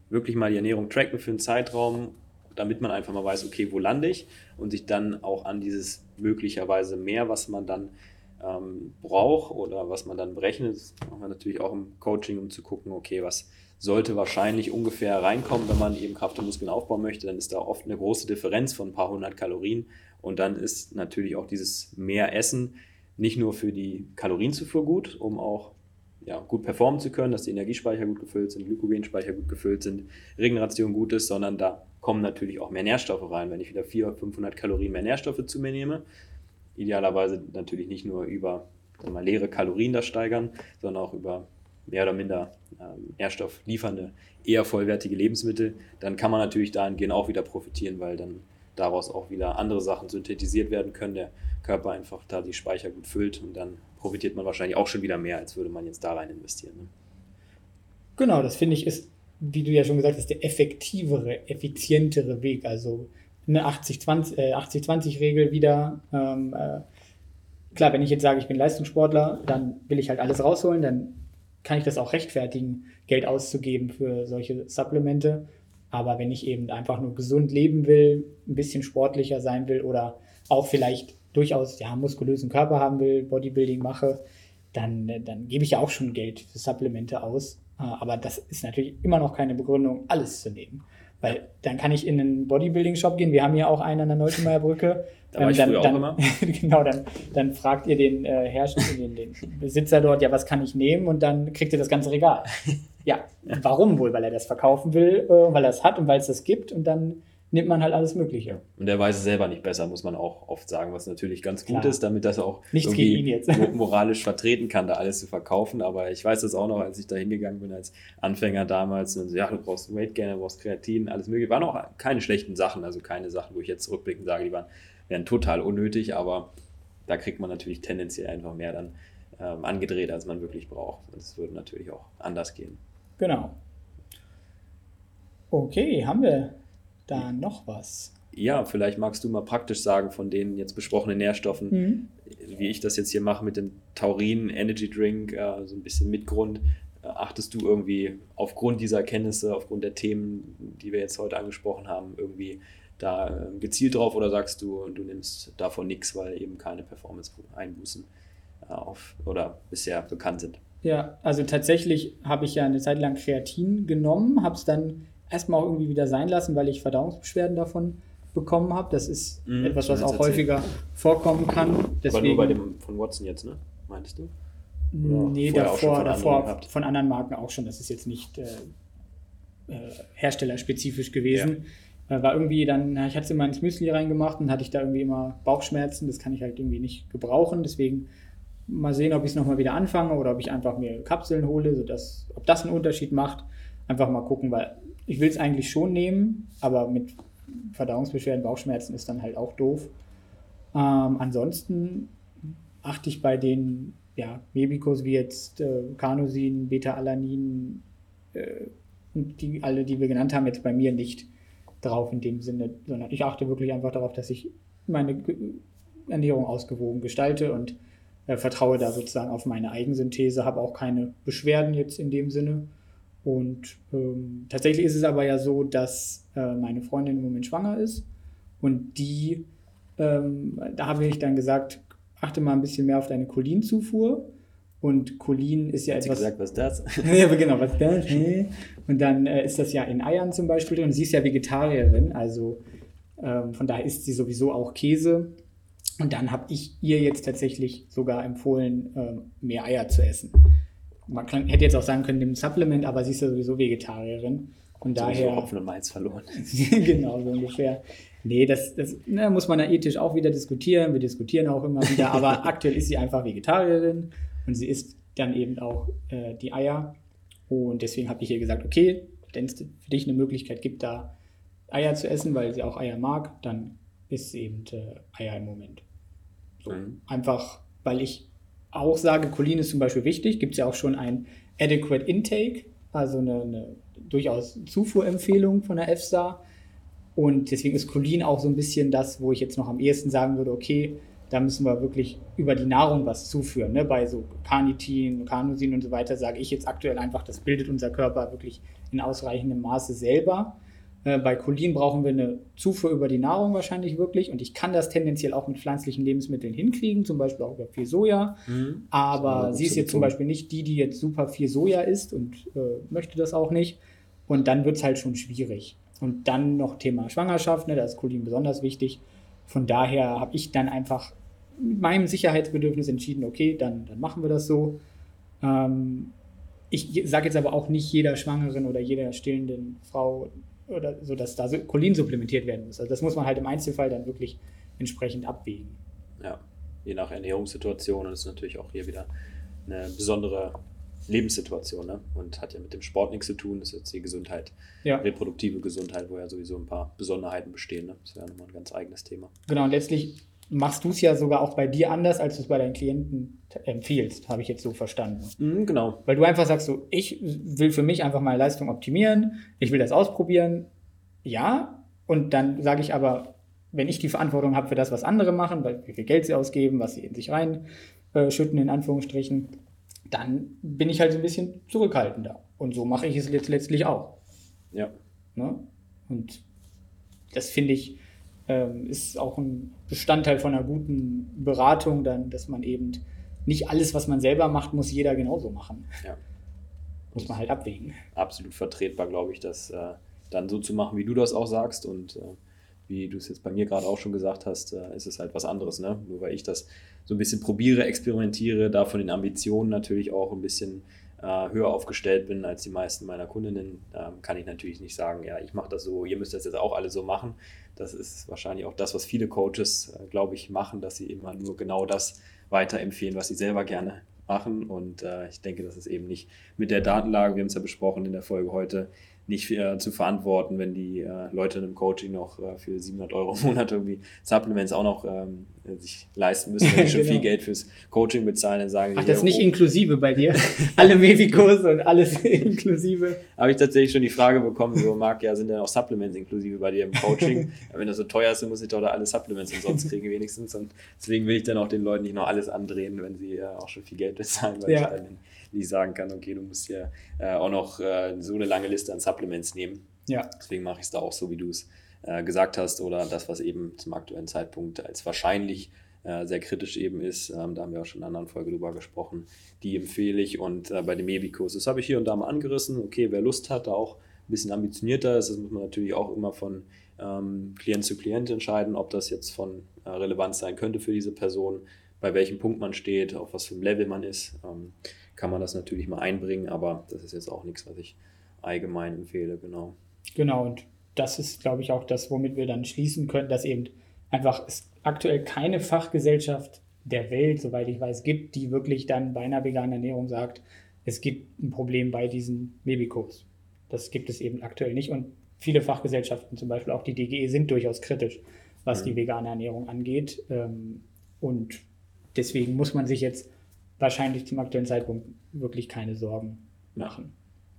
B: wirklich mal die Ernährung tracken für einen Zeitraum damit man einfach mal weiß, okay, wo lande ich und sich dann auch an dieses möglicherweise mehr, was man dann ähm, braucht oder was man dann berechnet, das machen wir natürlich auch im Coaching, um zu gucken, okay, was sollte wahrscheinlich ungefähr reinkommen, wenn man eben Kraft und Muskeln aufbauen möchte, dann ist da oft eine große Differenz von ein paar hundert Kalorien und dann ist natürlich auch dieses mehr Essen nicht nur für die Kalorienzufuhr gut, um auch ja, gut performen zu können, dass die Energiespeicher gut gefüllt sind, Glykogenspeicher gut gefüllt sind, Regeneration gut ist, sondern da kommen natürlich auch mehr Nährstoffe rein. Wenn ich wieder 400, 500 Kalorien mehr Nährstoffe zu mir nehme, idealerweise natürlich nicht nur über mal, leere Kalorien das steigern, sondern auch über mehr oder minder ähm, nährstoffliefernde, eher vollwertige Lebensmittel, dann kann man natürlich dahingehend auch wieder profitieren, weil dann daraus auch wieder andere Sachen synthetisiert werden können, der Körper einfach da die Speicher gut füllt und dann profitiert man wahrscheinlich auch schon wieder mehr, als würde man jetzt da rein investieren. Ne?
A: Genau, das finde ich ist, wie du ja schon gesagt hast, der effektivere, effizientere Weg. Also eine 80-20-Regel äh, wieder. Ähm, äh, klar, wenn ich jetzt sage, ich bin Leistungssportler, dann will ich halt alles rausholen, dann kann ich das auch rechtfertigen, Geld auszugeben für solche Supplemente. Aber wenn ich eben einfach nur gesund leben will, ein bisschen sportlicher sein will oder auch vielleicht durchaus ja, muskulösen Körper haben will, Bodybuilding mache, dann, dann gebe ich ja auch schon Geld für Supplemente aus. Äh, aber das ist natürlich immer noch keine Begründung, alles zu nehmen. Weil dann kann ich in einen Bodybuilding-Shop gehen. Wir haben ja auch einen an der Neuschenmeier Brücke.
B: Da war ich
A: dann,
B: früher
A: dann,
B: auch immer.
A: genau, dann, dann fragt ihr den äh, Hersteller, den, den Besitzer dort, ja, was kann ich nehmen? Und dann kriegt ihr das ganze Regal. Ja, warum wohl? Weil er das verkaufen will, äh, weil er es hat und weil es das gibt. Und dann nimmt man halt alles Mögliche.
B: Und der weiß es selber nicht besser, muss man auch oft sagen, was natürlich ganz gut Klar. ist, damit das auch
A: Nichts
B: irgendwie moralisch vertreten kann, da alles zu verkaufen. Aber ich weiß das auch noch, als ich da hingegangen bin als Anfänger damals. Und so, ja, du brauchst Weight Gainer, du brauchst Kreatin, alles mögliche. Waren auch keine schlechten Sachen, also keine Sachen, wo ich jetzt zurückblickend sage, die waren, wären total unnötig, aber da kriegt man natürlich tendenziell einfach mehr dann ähm, angedreht, als man wirklich braucht. Und es würde natürlich auch anders gehen.
A: Genau. Okay, haben wir da noch was?
B: Ja, vielleicht magst du mal praktisch sagen von den jetzt besprochenen Nährstoffen, mhm. wie ich das jetzt hier mache mit dem Taurin Energy Drink, äh, so ein bisschen mit Grund. Äh, achtest du irgendwie aufgrund dieser Erkenntnisse, aufgrund der Themen, die wir jetzt heute angesprochen haben, irgendwie da äh, gezielt drauf oder sagst du, du nimmst davon nichts, weil eben keine Performance-Einbußen äh, auf oder bisher bekannt sind?
A: Ja, also tatsächlich habe ich ja eine Zeit lang Kreatin genommen, habe es dann erstmal auch irgendwie wieder sein lassen, weil ich Verdauungsbeschwerden davon bekommen habe. Das ist mhm, etwas, was auch häufiger vorkommen kann.
B: Deswegen, Aber nur bei dem von Watson jetzt, ne? Meintest du?
A: Oder nee, davor, von, davor anderen von anderen Marken auch schon. Das ist jetzt nicht äh, äh, herstellerspezifisch gewesen. Ja. Äh, war irgendwie dann, ich hatte es immer ins Müsli reingemacht und hatte ich da irgendwie immer Bauchschmerzen. Das kann ich halt irgendwie nicht gebrauchen. Deswegen mal sehen, ob ich es nochmal wieder anfange oder ob ich einfach mir Kapseln hole, sodass, ob das einen Unterschied macht. Einfach mal gucken, weil ich will es eigentlich schon nehmen, aber mit Verdauungsbeschwerden, Bauchschmerzen ist dann halt auch doof. Ähm, ansonsten achte ich bei den ja, Mebicos wie jetzt äh, Carnosin, Beta-Alanin äh, und die alle, die wir genannt haben, jetzt bei mir nicht drauf in dem Sinne, sondern ich achte wirklich einfach darauf, dass ich meine Ernährung ausgewogen gestalte und äh, vertraue da sozusagen auf meine Eigensynthese, habe auch keine Beschwerden jetzt in dem Sinne. Und ähm, tatsächlich ist es aber ja so, dass äh, meine Freundin im Moment schwanger ist und die, ähm, da habe ich dann gesagt, achte mal ein bisschen mehr auf deine Cholinzufuhr. Und Cholin ist ja
B: Hat
A: etwas.
B: Sie gesagt, was ist das?
A: ja, genau, was ist das? Und dann äh, ist das ja in Eiern zum Beispiel drin. Sie ist ja Vegetarierin, also ähm, von daher isst sie sowieso auch Käse. Und dann habe ich ihr jetzt tatsächlich sogar empfohlen, ähm, mehr Eier zu essen man kann, hätte jetzt auch sagen können, nimm ein Supplement, aber sie ist ja sowieso Vegetarierin. Und daher.
B: Hopfen und Malz verloren.
A: genau, so ungefähr. Nee, das, das ne, muss man ja ethisch auch wieder diskutieren. Wir diskutieren auch immer wieder, aber aktuell ist sie einfach Vegetarierin und sie isst dann eben auch äh, die Eier. Und deswegen habe ich ihr gesagt, okay, wenn es für dich eine Möglichkeit gibt, da Eier zu essen, weil sie auch Eier mag, dann ist sie eben äh, Eier im Moment. So, mhm. Einfach, weil ich auch sage, Cholin ist zum Beispiel wichtig, gibt es ja auch schon ein Adequate Intake, also eine, eine durchaus Zufuhrempfehlung von der EFSA. Und deswegen ist Cholin auch so ein bisschen das, wo ich jetzt noch am ehesten sagen würde, okay, da müssen wir wirklich über die Nahrung was zuführen. Ne? Bei so Carnitin, Carnosin und so weiter sage ich jetzt aktuell einfach, das bildet unser Körper wirklich in ausreichendem Maße selber. Äh, bei Cholin brauchen wir eine Zufuhr über die Nahrung wahrscheinlich wirklich und ich kann das tendenziell auch mit pflanzlichen Lebensmitteln hinkriegen, zum Beispiel auch über viel Soja. Mhm. Aber sie ist jetzt zum Beispiel nicht die, die jetzt super viel Soja isst und äh, möchte das auch nicht. Und dann wird es halt schon schwierig. Und dann noch Thema Schwangerschaft, ne, da ist Cholin besonders wichtig. Von daher habe ich dann einfach mit meinem Sicherheitsbedürfnis entschieden, okay, dann, dann machen wir das so. Ähm, ich sage jetzt aber auch nicht jeder Schwangeren oder jeder stillenden Frau oder so, dass da Cholin supplementiert werden muss. Also das muss man halt im Einzelfall dann wirklich entsprechend abwägen.
B: Ja, je nach Ernährungssituation und ist natürlich auch hier wieder eine besondere Lebenssituation ne? und hat ja mit dem Sport nichts zu tun. Das ist jetzt die Gesundheit, ja. reproduktive Gesundheit, wo ja sowieso ein paar Besonderheiten bestehen. Ne? Das wäre nochmal ein ganz eigenes Thema.
A: Genau, und letztlich machst du es ja sogar auch bei dir anders, als du es bei deinen Klienten empfiehlst, habe ich jetzt so verstanden.
B: Mhm, genau.
A: Weil du einfach sagst, so, ich will für mich einfach meine Leistung optimieren, ich will das ausprobieren, ja, und dann sage ich aber, wenn ich die Verantwortung habe für das, was andere machen, weil wie viel Geld sie ausgeben, was sie in sich reinschütten, äh, in Anführungsstrichen, dann bin ich halt so ein bisschen zurückhaltender. Und so mache ich es jetzt letztlich auch.
B: Ja.
A: Ne? Und das finde ich, ähm, ist auch ein Bestandteil von einer guten Beratung, dann, dass man eben nicht alles, was man selber macht, muss jeder genauso machen.
B: Ja.
A: Muss man halt abwägen.
B: Absolut vertretbar, glaube ich, das äh, dann so zu machen, wie du das auch sagst. Und äh, wie du es jetzt bei mir gerade auch schon gesagt hast, äh, ist es halt was anderes. Ne? Nur weil ich das so ein bisschen probiere, experimentiere, da von den Ambitionen natürlich auch ein bisschen höher aufgestellt bin als die meisten meiner Kundinnen, ähm, kann ich natürlich nicht sagen, ja, ich mache das so, ihr müsst das jetzt auch alle so machen. Das ist wahrscheinlich auch das, was viele Coaches, äh, glaube ich, machen, dass sie immer nur genau das weiterempfehlen, was sie selber gerne machen. Und äh, ich denke, das ist eben nicht mit der Datenlage, wir haben es ja besprochen in der Folge heute, nicht äh, zu verantworten, wenn die äh, Leute in einem Coaching noch äh, für 700 Euro im Monat irgendwie Supplements auch noch ähm, sich leisten müssen, wenn die schon genau. viel Geld fürs Coaching bezahlen, dann sagen
A: Ach, das ist nicht oh. inklusive bei dir? Alle Mevi-Kurse und alles inklusive?
B: Habe ich tatsächlich schon die Frage bekommen, so Marc, ja, sind denn auch Supplements inklusive bei dir im Coaching? wenn das so teuer ist, dann muss ich doch da alle Supplements umsonst kriegen wenigstens und deswegen will ich dann auch den Leuten nicht noch alles andrehen, wenn sie äh, auch schon viel Geld bezahlen, weil ja. ich dann nicht sagen kann, okay, du musst ja äh, auch noch äh, so eine lange Liste an Supplements nehmen.
A: Ja.
B: Deswegen mache ich es da auch so, wie du es äh, gesagt hast oder das, was eben zum aktuellen Zeitpunkt als wahrscheinlich äh, sehr kritisch eben ist. Ähm, da haben wir auch schon in einer anderen Folge drüber gesprochen. Die empfehle ich und äh, bei dem Mebikurs, das habe ich hier und da mal angerissen. Okay, wer Lust hat, da auch ein bisschen ambitionierter ist, das muss man natürlich auch immer von ähm, Klient zu Klient entscheiden, ob das jetzt von äh, Relevanz sein könnte für diese Person, bei welchem Punkt man steht, auf was für einem Level man ist. Ähm, kann man das natürlich mal einbringen, aber das ist jetzt auch nichts, was ich allgemein empfehle, genau.
A: Genau, und das ist, glaube ich, auch das, womit wir dann schließen können, dass eben einfach es aktuell keine Fachgesellschaft der Welt, soweit ich weiß, gibt, die wirklich dann bei einer veganen Ernährung sagt, es gibt ein Problem bei diesen Babykurs. Das gibt es eben aktuell nicht. Und viele Fachgesellschaften, zum Beispiel auch die DGE, sind durchaus kritisch, was mhm. die vegane Ernährung angeht. Ähm, und deswegen muss man sich jetzt wahrscheinlich zum aktuellen Zeitpunkt wirklich keine Sorgen machen.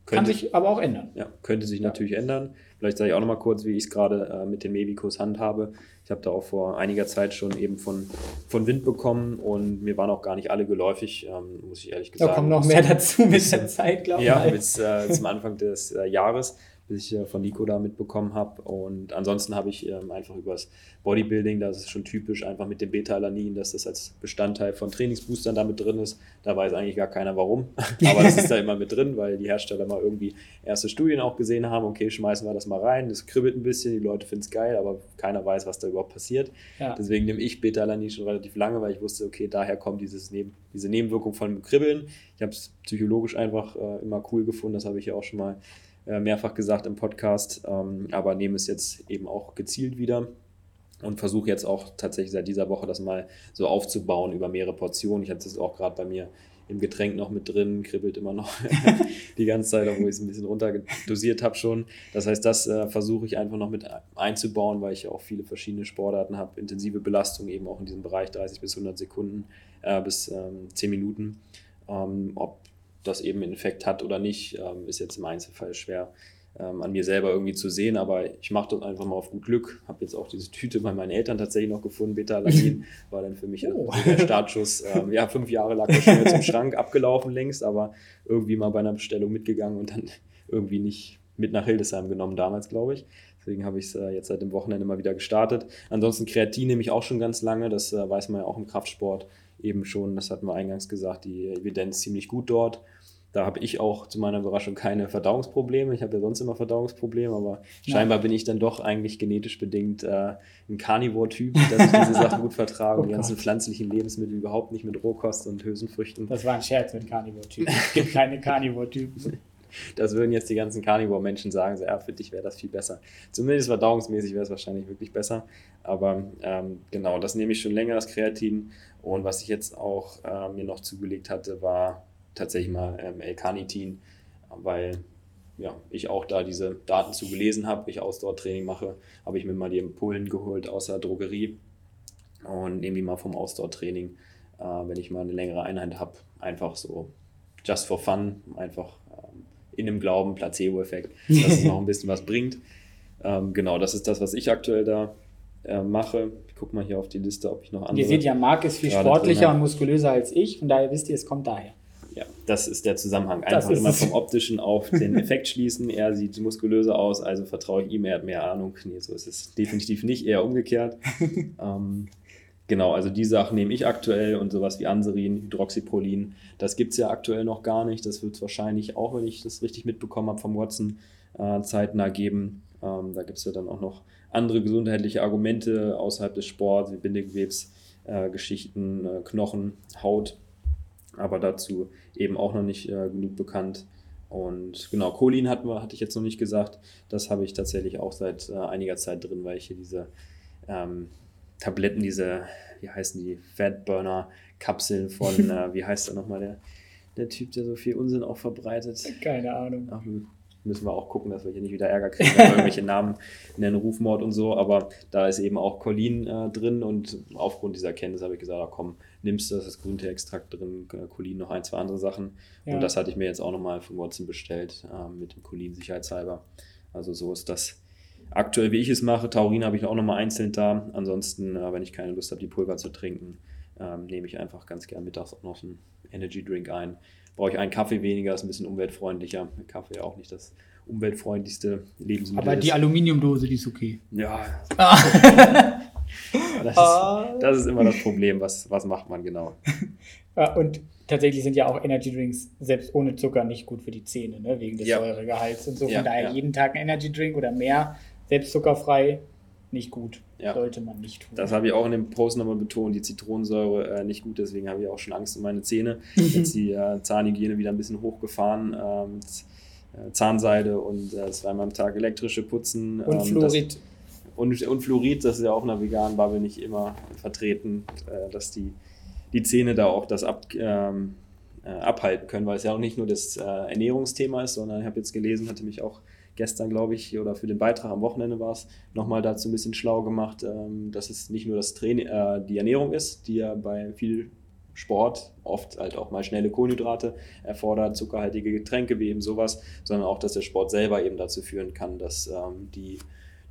A: Könnte, Kann sich aber auch ändern.
B: Ja, könnte sich ja. natürlich ändern. Vielleicht sage ich auch noch mal kurz, wie ich es gerade äh, mit den Mebikos handhabe. Ich habe da auch vor einiger Zeit schon eben von, von Wind bekommen und mir waren auch gar nicht alle geläufig, ähm, muss ich ehrlich gesagt sagen.
A: Da kommt noch mehr dazu mit der Zeit, glaube
B: ich. Ja, bis äh, zum Anfang des äh, Jahres bis ich äh, von Nico da mitbekommen habe. Und ansonsten habe ich ähm, einfach übers Bodybuilding, das ist schon typisch, einfach mit dem Beta-Alanin, dass das als Bestandteil von Trainingsboostern da mit drin ist. Da weiß eigentlich gar keiner warum. Aber das ist da immer mit drin, weil die Hersteller mal irgendwie erste Studien auch gesehen haben, okay, schmeißen wir das mal rein, das kribbelt ein bisschen, die Leute finden es geil, aber keiner weiß, was da überhaupt passiert. Ja. Deswegen nehme ich Beta-Alanin schon relativ lange, weil ich wusste, okay, daher kommt dieses Neben, diese Nebenwirkung von Kribbeln. Ich habe es psychologisch einfach äh, immer cool gefunden, das habe ich ja auch schon mal mehrfach gesagt im Podcast, ähm, aber nehme es jetzt eben auch gezielt wieder und versuche jetzt auch tatsächlich seit dieser Woche das mal so aufzubauen über mehrere Portionen. Ich hatte es auch gerade bei mir im Getränk noch mit drin, kribbelt immer noch die ganze Zeit, obwohl ich es ein bisschen runterdosiert habe schon. Das heißt, das äh, versuche ich einfach noch mit einzubauen, weil ich ja auch viele verschiedene Sportarten habe, intensive Belastung eben auch in diesem Bereich 30 bis 100 Sekunden äh, bis ähm, 10 Minuten. Ähm, ob das eben einen Effekt hat oder nicht, ähm, ist jetzt im Einzelfall schwer ähm, an mir selber irgendwie zu sehen, aber ich mache das einfach mal auf gut Glück. Habe jetzt auch diese Tüte bei meinen Eltern tatsächlich noch gefunden, Beta-Alanin, war dann für mich oh. der Startschuss. Ähm, ja, fünf Jahre lag das schon jetzt im Schrank, abgelaufen längst, aber irgendwie mal bei einer Bestellung mitgegangen und dann irgendwie nicht mit nach Hildesheim genommen damals, glaube ich. Deswegen habe ich es äh, jetzt seit dem Wochenende mal wieder gestartet. Ansonsten Kreatin nehme ich auch schon ganz lange. Das äh, weiß man ja auch im Kraftsport eben schon. Das hatten wir eingangs gesagt. Die Evidenz ziemlich gut dort. Da habe ich auch zu meiner Überraschung keine Verdauungsprobleme. Ich habe ja sonst immer Verdauungsprobleme, aber ja. scheinbar bin ich dann doch eigentlich genetisch bedingt äh, ein Carnivore-Typ, dass ich diese Sachen gut vertrage oh und die ganzen pflanzlichen Lebensmittel überhaupt nicht mit Rohkost und Hülsenfrüchten.
A: Das war ein Scherz mit Carnivore-Typen. Es gibt keine Carnivore-Typen.
B: Das würden jetzt die ganzen Carnivore-Menschen sagen, so, ja, für dich wäre das viel besser. Zumindest verdauungsmäßig wäre es wahrscheinlich wirklich besser. Aber ähm, genau, das nehme ich schon länger, das Kreatin. Und was ich jetzt auch äh, mir noch zugelegt hatte, war tatsächlich mal ähm, L-Carnitin, weil ja, ich auch da diese Daten zu gelesen habe, ich Ausdauertraining mache, habe ich mir mal die Impullen geholt aus der Drogerie und nehme die mal vom Ausdauertraining, äh, wenn ich mal eine längere Einheit habe, einfach so just for fun, einfach in dem Glauben, Placebo-Effekt, dass es noch ein bisschen was bringt. Ähm, genau, das ist das, was ich aktuell da äh, mache. Ich gucke mal hier auf die Liste, ob ich noch andere.
A: Ihr seht ja, Marc ist viel sportlicher und muskulöser als ich, von daher wisst ihr, es kommt daher.
B: Ja, das ist der Zusammenhang. Einfach immer vom Optischen auf den Effekt schließen. Er sieht muskulöser aus, also vertraue ich ihm, er hat mehr Ahnung. Nee, so ist es definitiv nicht, eher umgekehrt. ähm, Genau, also die Sachen nehme ich aktuell und sowas wie Anserin, Hydroxyprolin, das gibt es ja aktuell noch gar nicht. Das wird es wahrscheinlich auch, wenn ich das richtig mitbekommen habe vom Watson, äh, zeitnah geben. Ähm, da gibt es ja dann auch noch andere gesundheitliche Argumente außerhalb des Sports, wie Bindegewebsgeschichten, äh, äh, Knochen, Haut, aber dazu eben auch noch nicht äh, genug bekannt. Und genau, Cholin wir, hatte ich jetzt noch nicht gesagt. Das habe ich tatsächlich auch seit äh, einiger Zeit drin, weil ich hier diese ähm, Tabletten, diese, wie heißen die, Fatburner-Kapseln von, äh, wie heißt der nochmal, der, der Typ, der so viel Unsinn auch verbreitet?
A: Keine Ahnung.
B: Ach, müssen wir auch gucken, dass wir hier nicht wieder Ärger kriegen, wenn wir irgendwelche Namen nennen, Rufmord und so, aber da ist eben auch Cholin äh, drin und aufgrund dieser Kenntnis habe ich gesagt, komm, nimmst du das, das Grünteeextrakt drin, äh, Cholin, noch ein, zwei andere Sachen ja. und das hatte ich mir jetzt auch nochmal von Watson bestellt, äh, mit dem Cholin sicherheitshalber. Also so ist das aktuell, wie ich es mache. Taurin habe ich auch nochmal einzeln da. Ansonsten, äh, wenn ich keine Lust habe, die Pulver zu trinken, ähm, nehme ich einfach ganz gern mittags auch noch einen Energy Drink ein. Brauche ich einen Kaffee weniger, ist ein bisschen umweltfreundlicher. Kaffee auch nicht das umweltfreundlichste Lebensmittel.
A: Aber die ist. Aluminiumdose, die ist okay.
B: Ja. Ah. das, ist, das, ist, immer das Problem. Was, was macht man genau?
A: Und tatsächlich sind ja auch Energy Drinks selbst ohne Zucker nicht gut für die Zähne, ne? wegen des ja. Säuregehalts und so. Von ja, daher ja. jeden Tag ein Energy Drink oder mehr selbst zuckerfrei, nicht gut. Ja. Sollte man nicht tun.
B: Das habe ich auch in dem Post nochmal betont, die Zitronensäure äh, nicht gut, deswegen habe ich auch schon Angst um meine Zähne. Jetzt die äh, Zahnhygiene wieder ein bisschen hochgefahren. Ähm, äh, Zahnseide und äh, zweimal am Tag elektrische Putzen.
A: Und ähm, Fluorid.
B: Das, und, und Fluorid, das ist ja auch in der veganen Bubble nicht immer vertreten, äh, dass die, die Zähne da auch das ab, ähm, äh, abhalten können, weil es ja auch nicht nur das äh, Ernährungsthema ist, sondern ich habe jetzt gelesen, hatte mich auch gestern, glaube ich, oder für den Beitrag am Wochenende war es, nochmal dazu ein bisschen schlau gemacht, ähm, dass es nicht nur das Training, äh, die Ernährung ist, die ja bei viel Sport oft halt auch mal schnelle Kohlenhydrate erfordert, zuckerhaltige Getränke wie eben sowas, sondern auch, dass der Sport selber eben dazu führen kann, dass ähm, die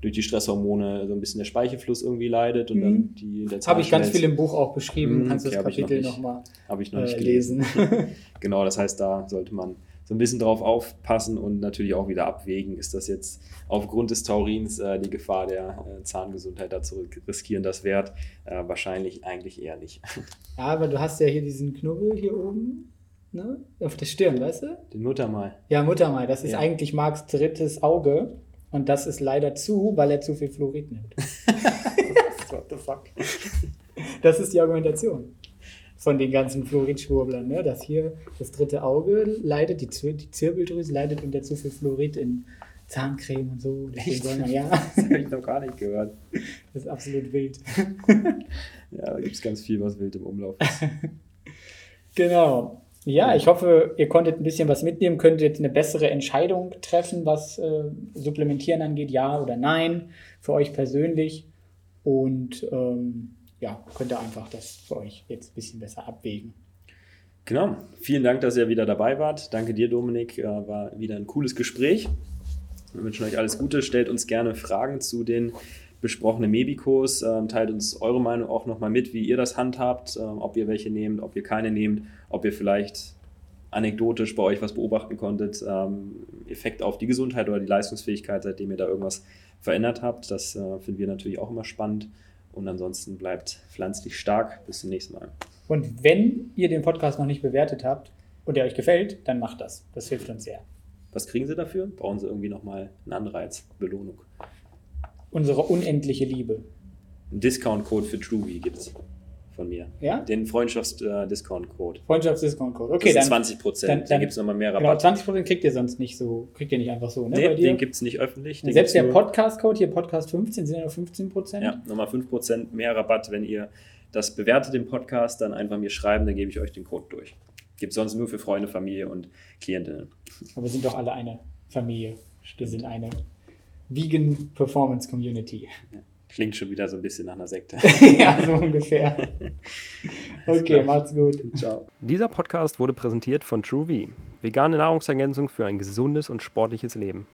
B: durch die Stresshormone so ein bisschen der Speichelfluss irgendwie leidet und mhm. dann die
A: der Habe ich ganz viel im Buch auch beschrieben. Mhm, Kannst okay, das Kapitel nochmal
B: noch, ich noch nicht äh, lesen. genau, das heißt, da sollte man so ein bisschen drauf aufpassen und natürlich auch wieder abwägen, ist das jetzt aufgrund des Taurins äh, die Gefahr der äh, Zahngesundheit dazu riskieren das wert? Äh, wahrscheinlich eigentlich eher nicht.
A: Ja, aber du hast ja hier diesen Knubbel hier oben. Ne? Auf der Stirn, weißt du?
B: Den Muttermal.
A: Ja, Muttermal. Das ist ja. eigentlich Marks drittes Auge. Und das ist leider zu, weil er zu viel Fluorid nimmt. What the fuck? Das ist die Argumentation von den ganzen Fluoridschwurblern, ne? dass hier das dritte Auge leidet, die, Zir die Zirbeldrüse leidet unter zu viel Fluorid in Zahncreme und so.
B: Soll man, ja. Das habe ich noch gar nicht gehört.
A: Das ist absolut wild.
B: ja, da gibt es ganz viel, was wild im Umlauf ist.
A: genau. Ja, ich hoffe, ihr konntet ein bisschen was mitnehmen, könntet jetzt eine bessere Entscheidung treffen, was äh, Supplementieren angeht, ja oder nein, für euch persönlich. Und ähm, ja, könnt ihr einfach das für euch jetzt ein bisschen besser abwägen.
B: Genau. Vielen Dank, dass ihr wieder dabei wart. Danke dir, Dominik. Äh, war wieder ein cooles Gespräch. Wir wünschen euch alles Gute. Stellt uns gerne Fragen zu den besprochenen Mebikos. Ähm, teilt uns eure Meinung auch nochmal mit, wie ihr das handhabt, ähm, ob ihr welche nehmt, ob ihr keine nehmt, ob ihr vielleicht anekdotisch bei euch was beobachten konntet, ähm, Effekt auf die Gesundheit oder die Leistungsfähigkeit, seitdem ihr da irgendwas verändert habt. Das äh, finden wir natürlich auch immer spannend. Und ansonsten bleibt pflanzlich stark. Bis zum nächsten Mal.
A: Und wenn ihr den Podcast noch nicht bewertet habt und der euch gefällt, dann macht das. Das hilft uns sehr.
B: Was kriegen sie dafür? Brauchen sie irgendwie nochmal einen Anreiz, Belohnung?
A: Unsere unendliche Liebe.
B: Ein Discount-Code für Truby gibt es von mir.
A: Ja?
B: Den Freundschafts-Discount-Code.
A: Freundschafts-Discount-Code. Okay,
B: das
A: dann,
B: 20
A: dann-
B: Prozent.
A: dann-
B: Da gibt es nochmal mehr
A: genau,
B: Rabatt.
A: 20% kriegt ihr sonst nicht so, kriegt ihr nicht einfach so, ne?
B: nee, den gibt es nicht öffentlich.
A: Selbst der
B: gibt's
A: Podcast-Code, hier Podcast 15, sind ja nur 15%.
B: Ja, nochmal 5% mehr Rabatt, wenn ihr das bewertet im Podcast, dann einfach mir schreiben, dann gebe ich euch den Code durch. Gibt sonst nur für Freunde, Familie und Klientinnen.
A: Aber wir sind doch alle eine Familie. Wir sind eine Vegan Performance Community.
B: Klingt schon wieder so ein bisschen nach einer Sekte.
A: ja, so ungefähr. Okay, macht's gut.
B: Ciao.
C: Dieser Podcast wurde präsentiert von TrueV, vegane Nahrungsergänzung für ein gesundes und sportliches Leben.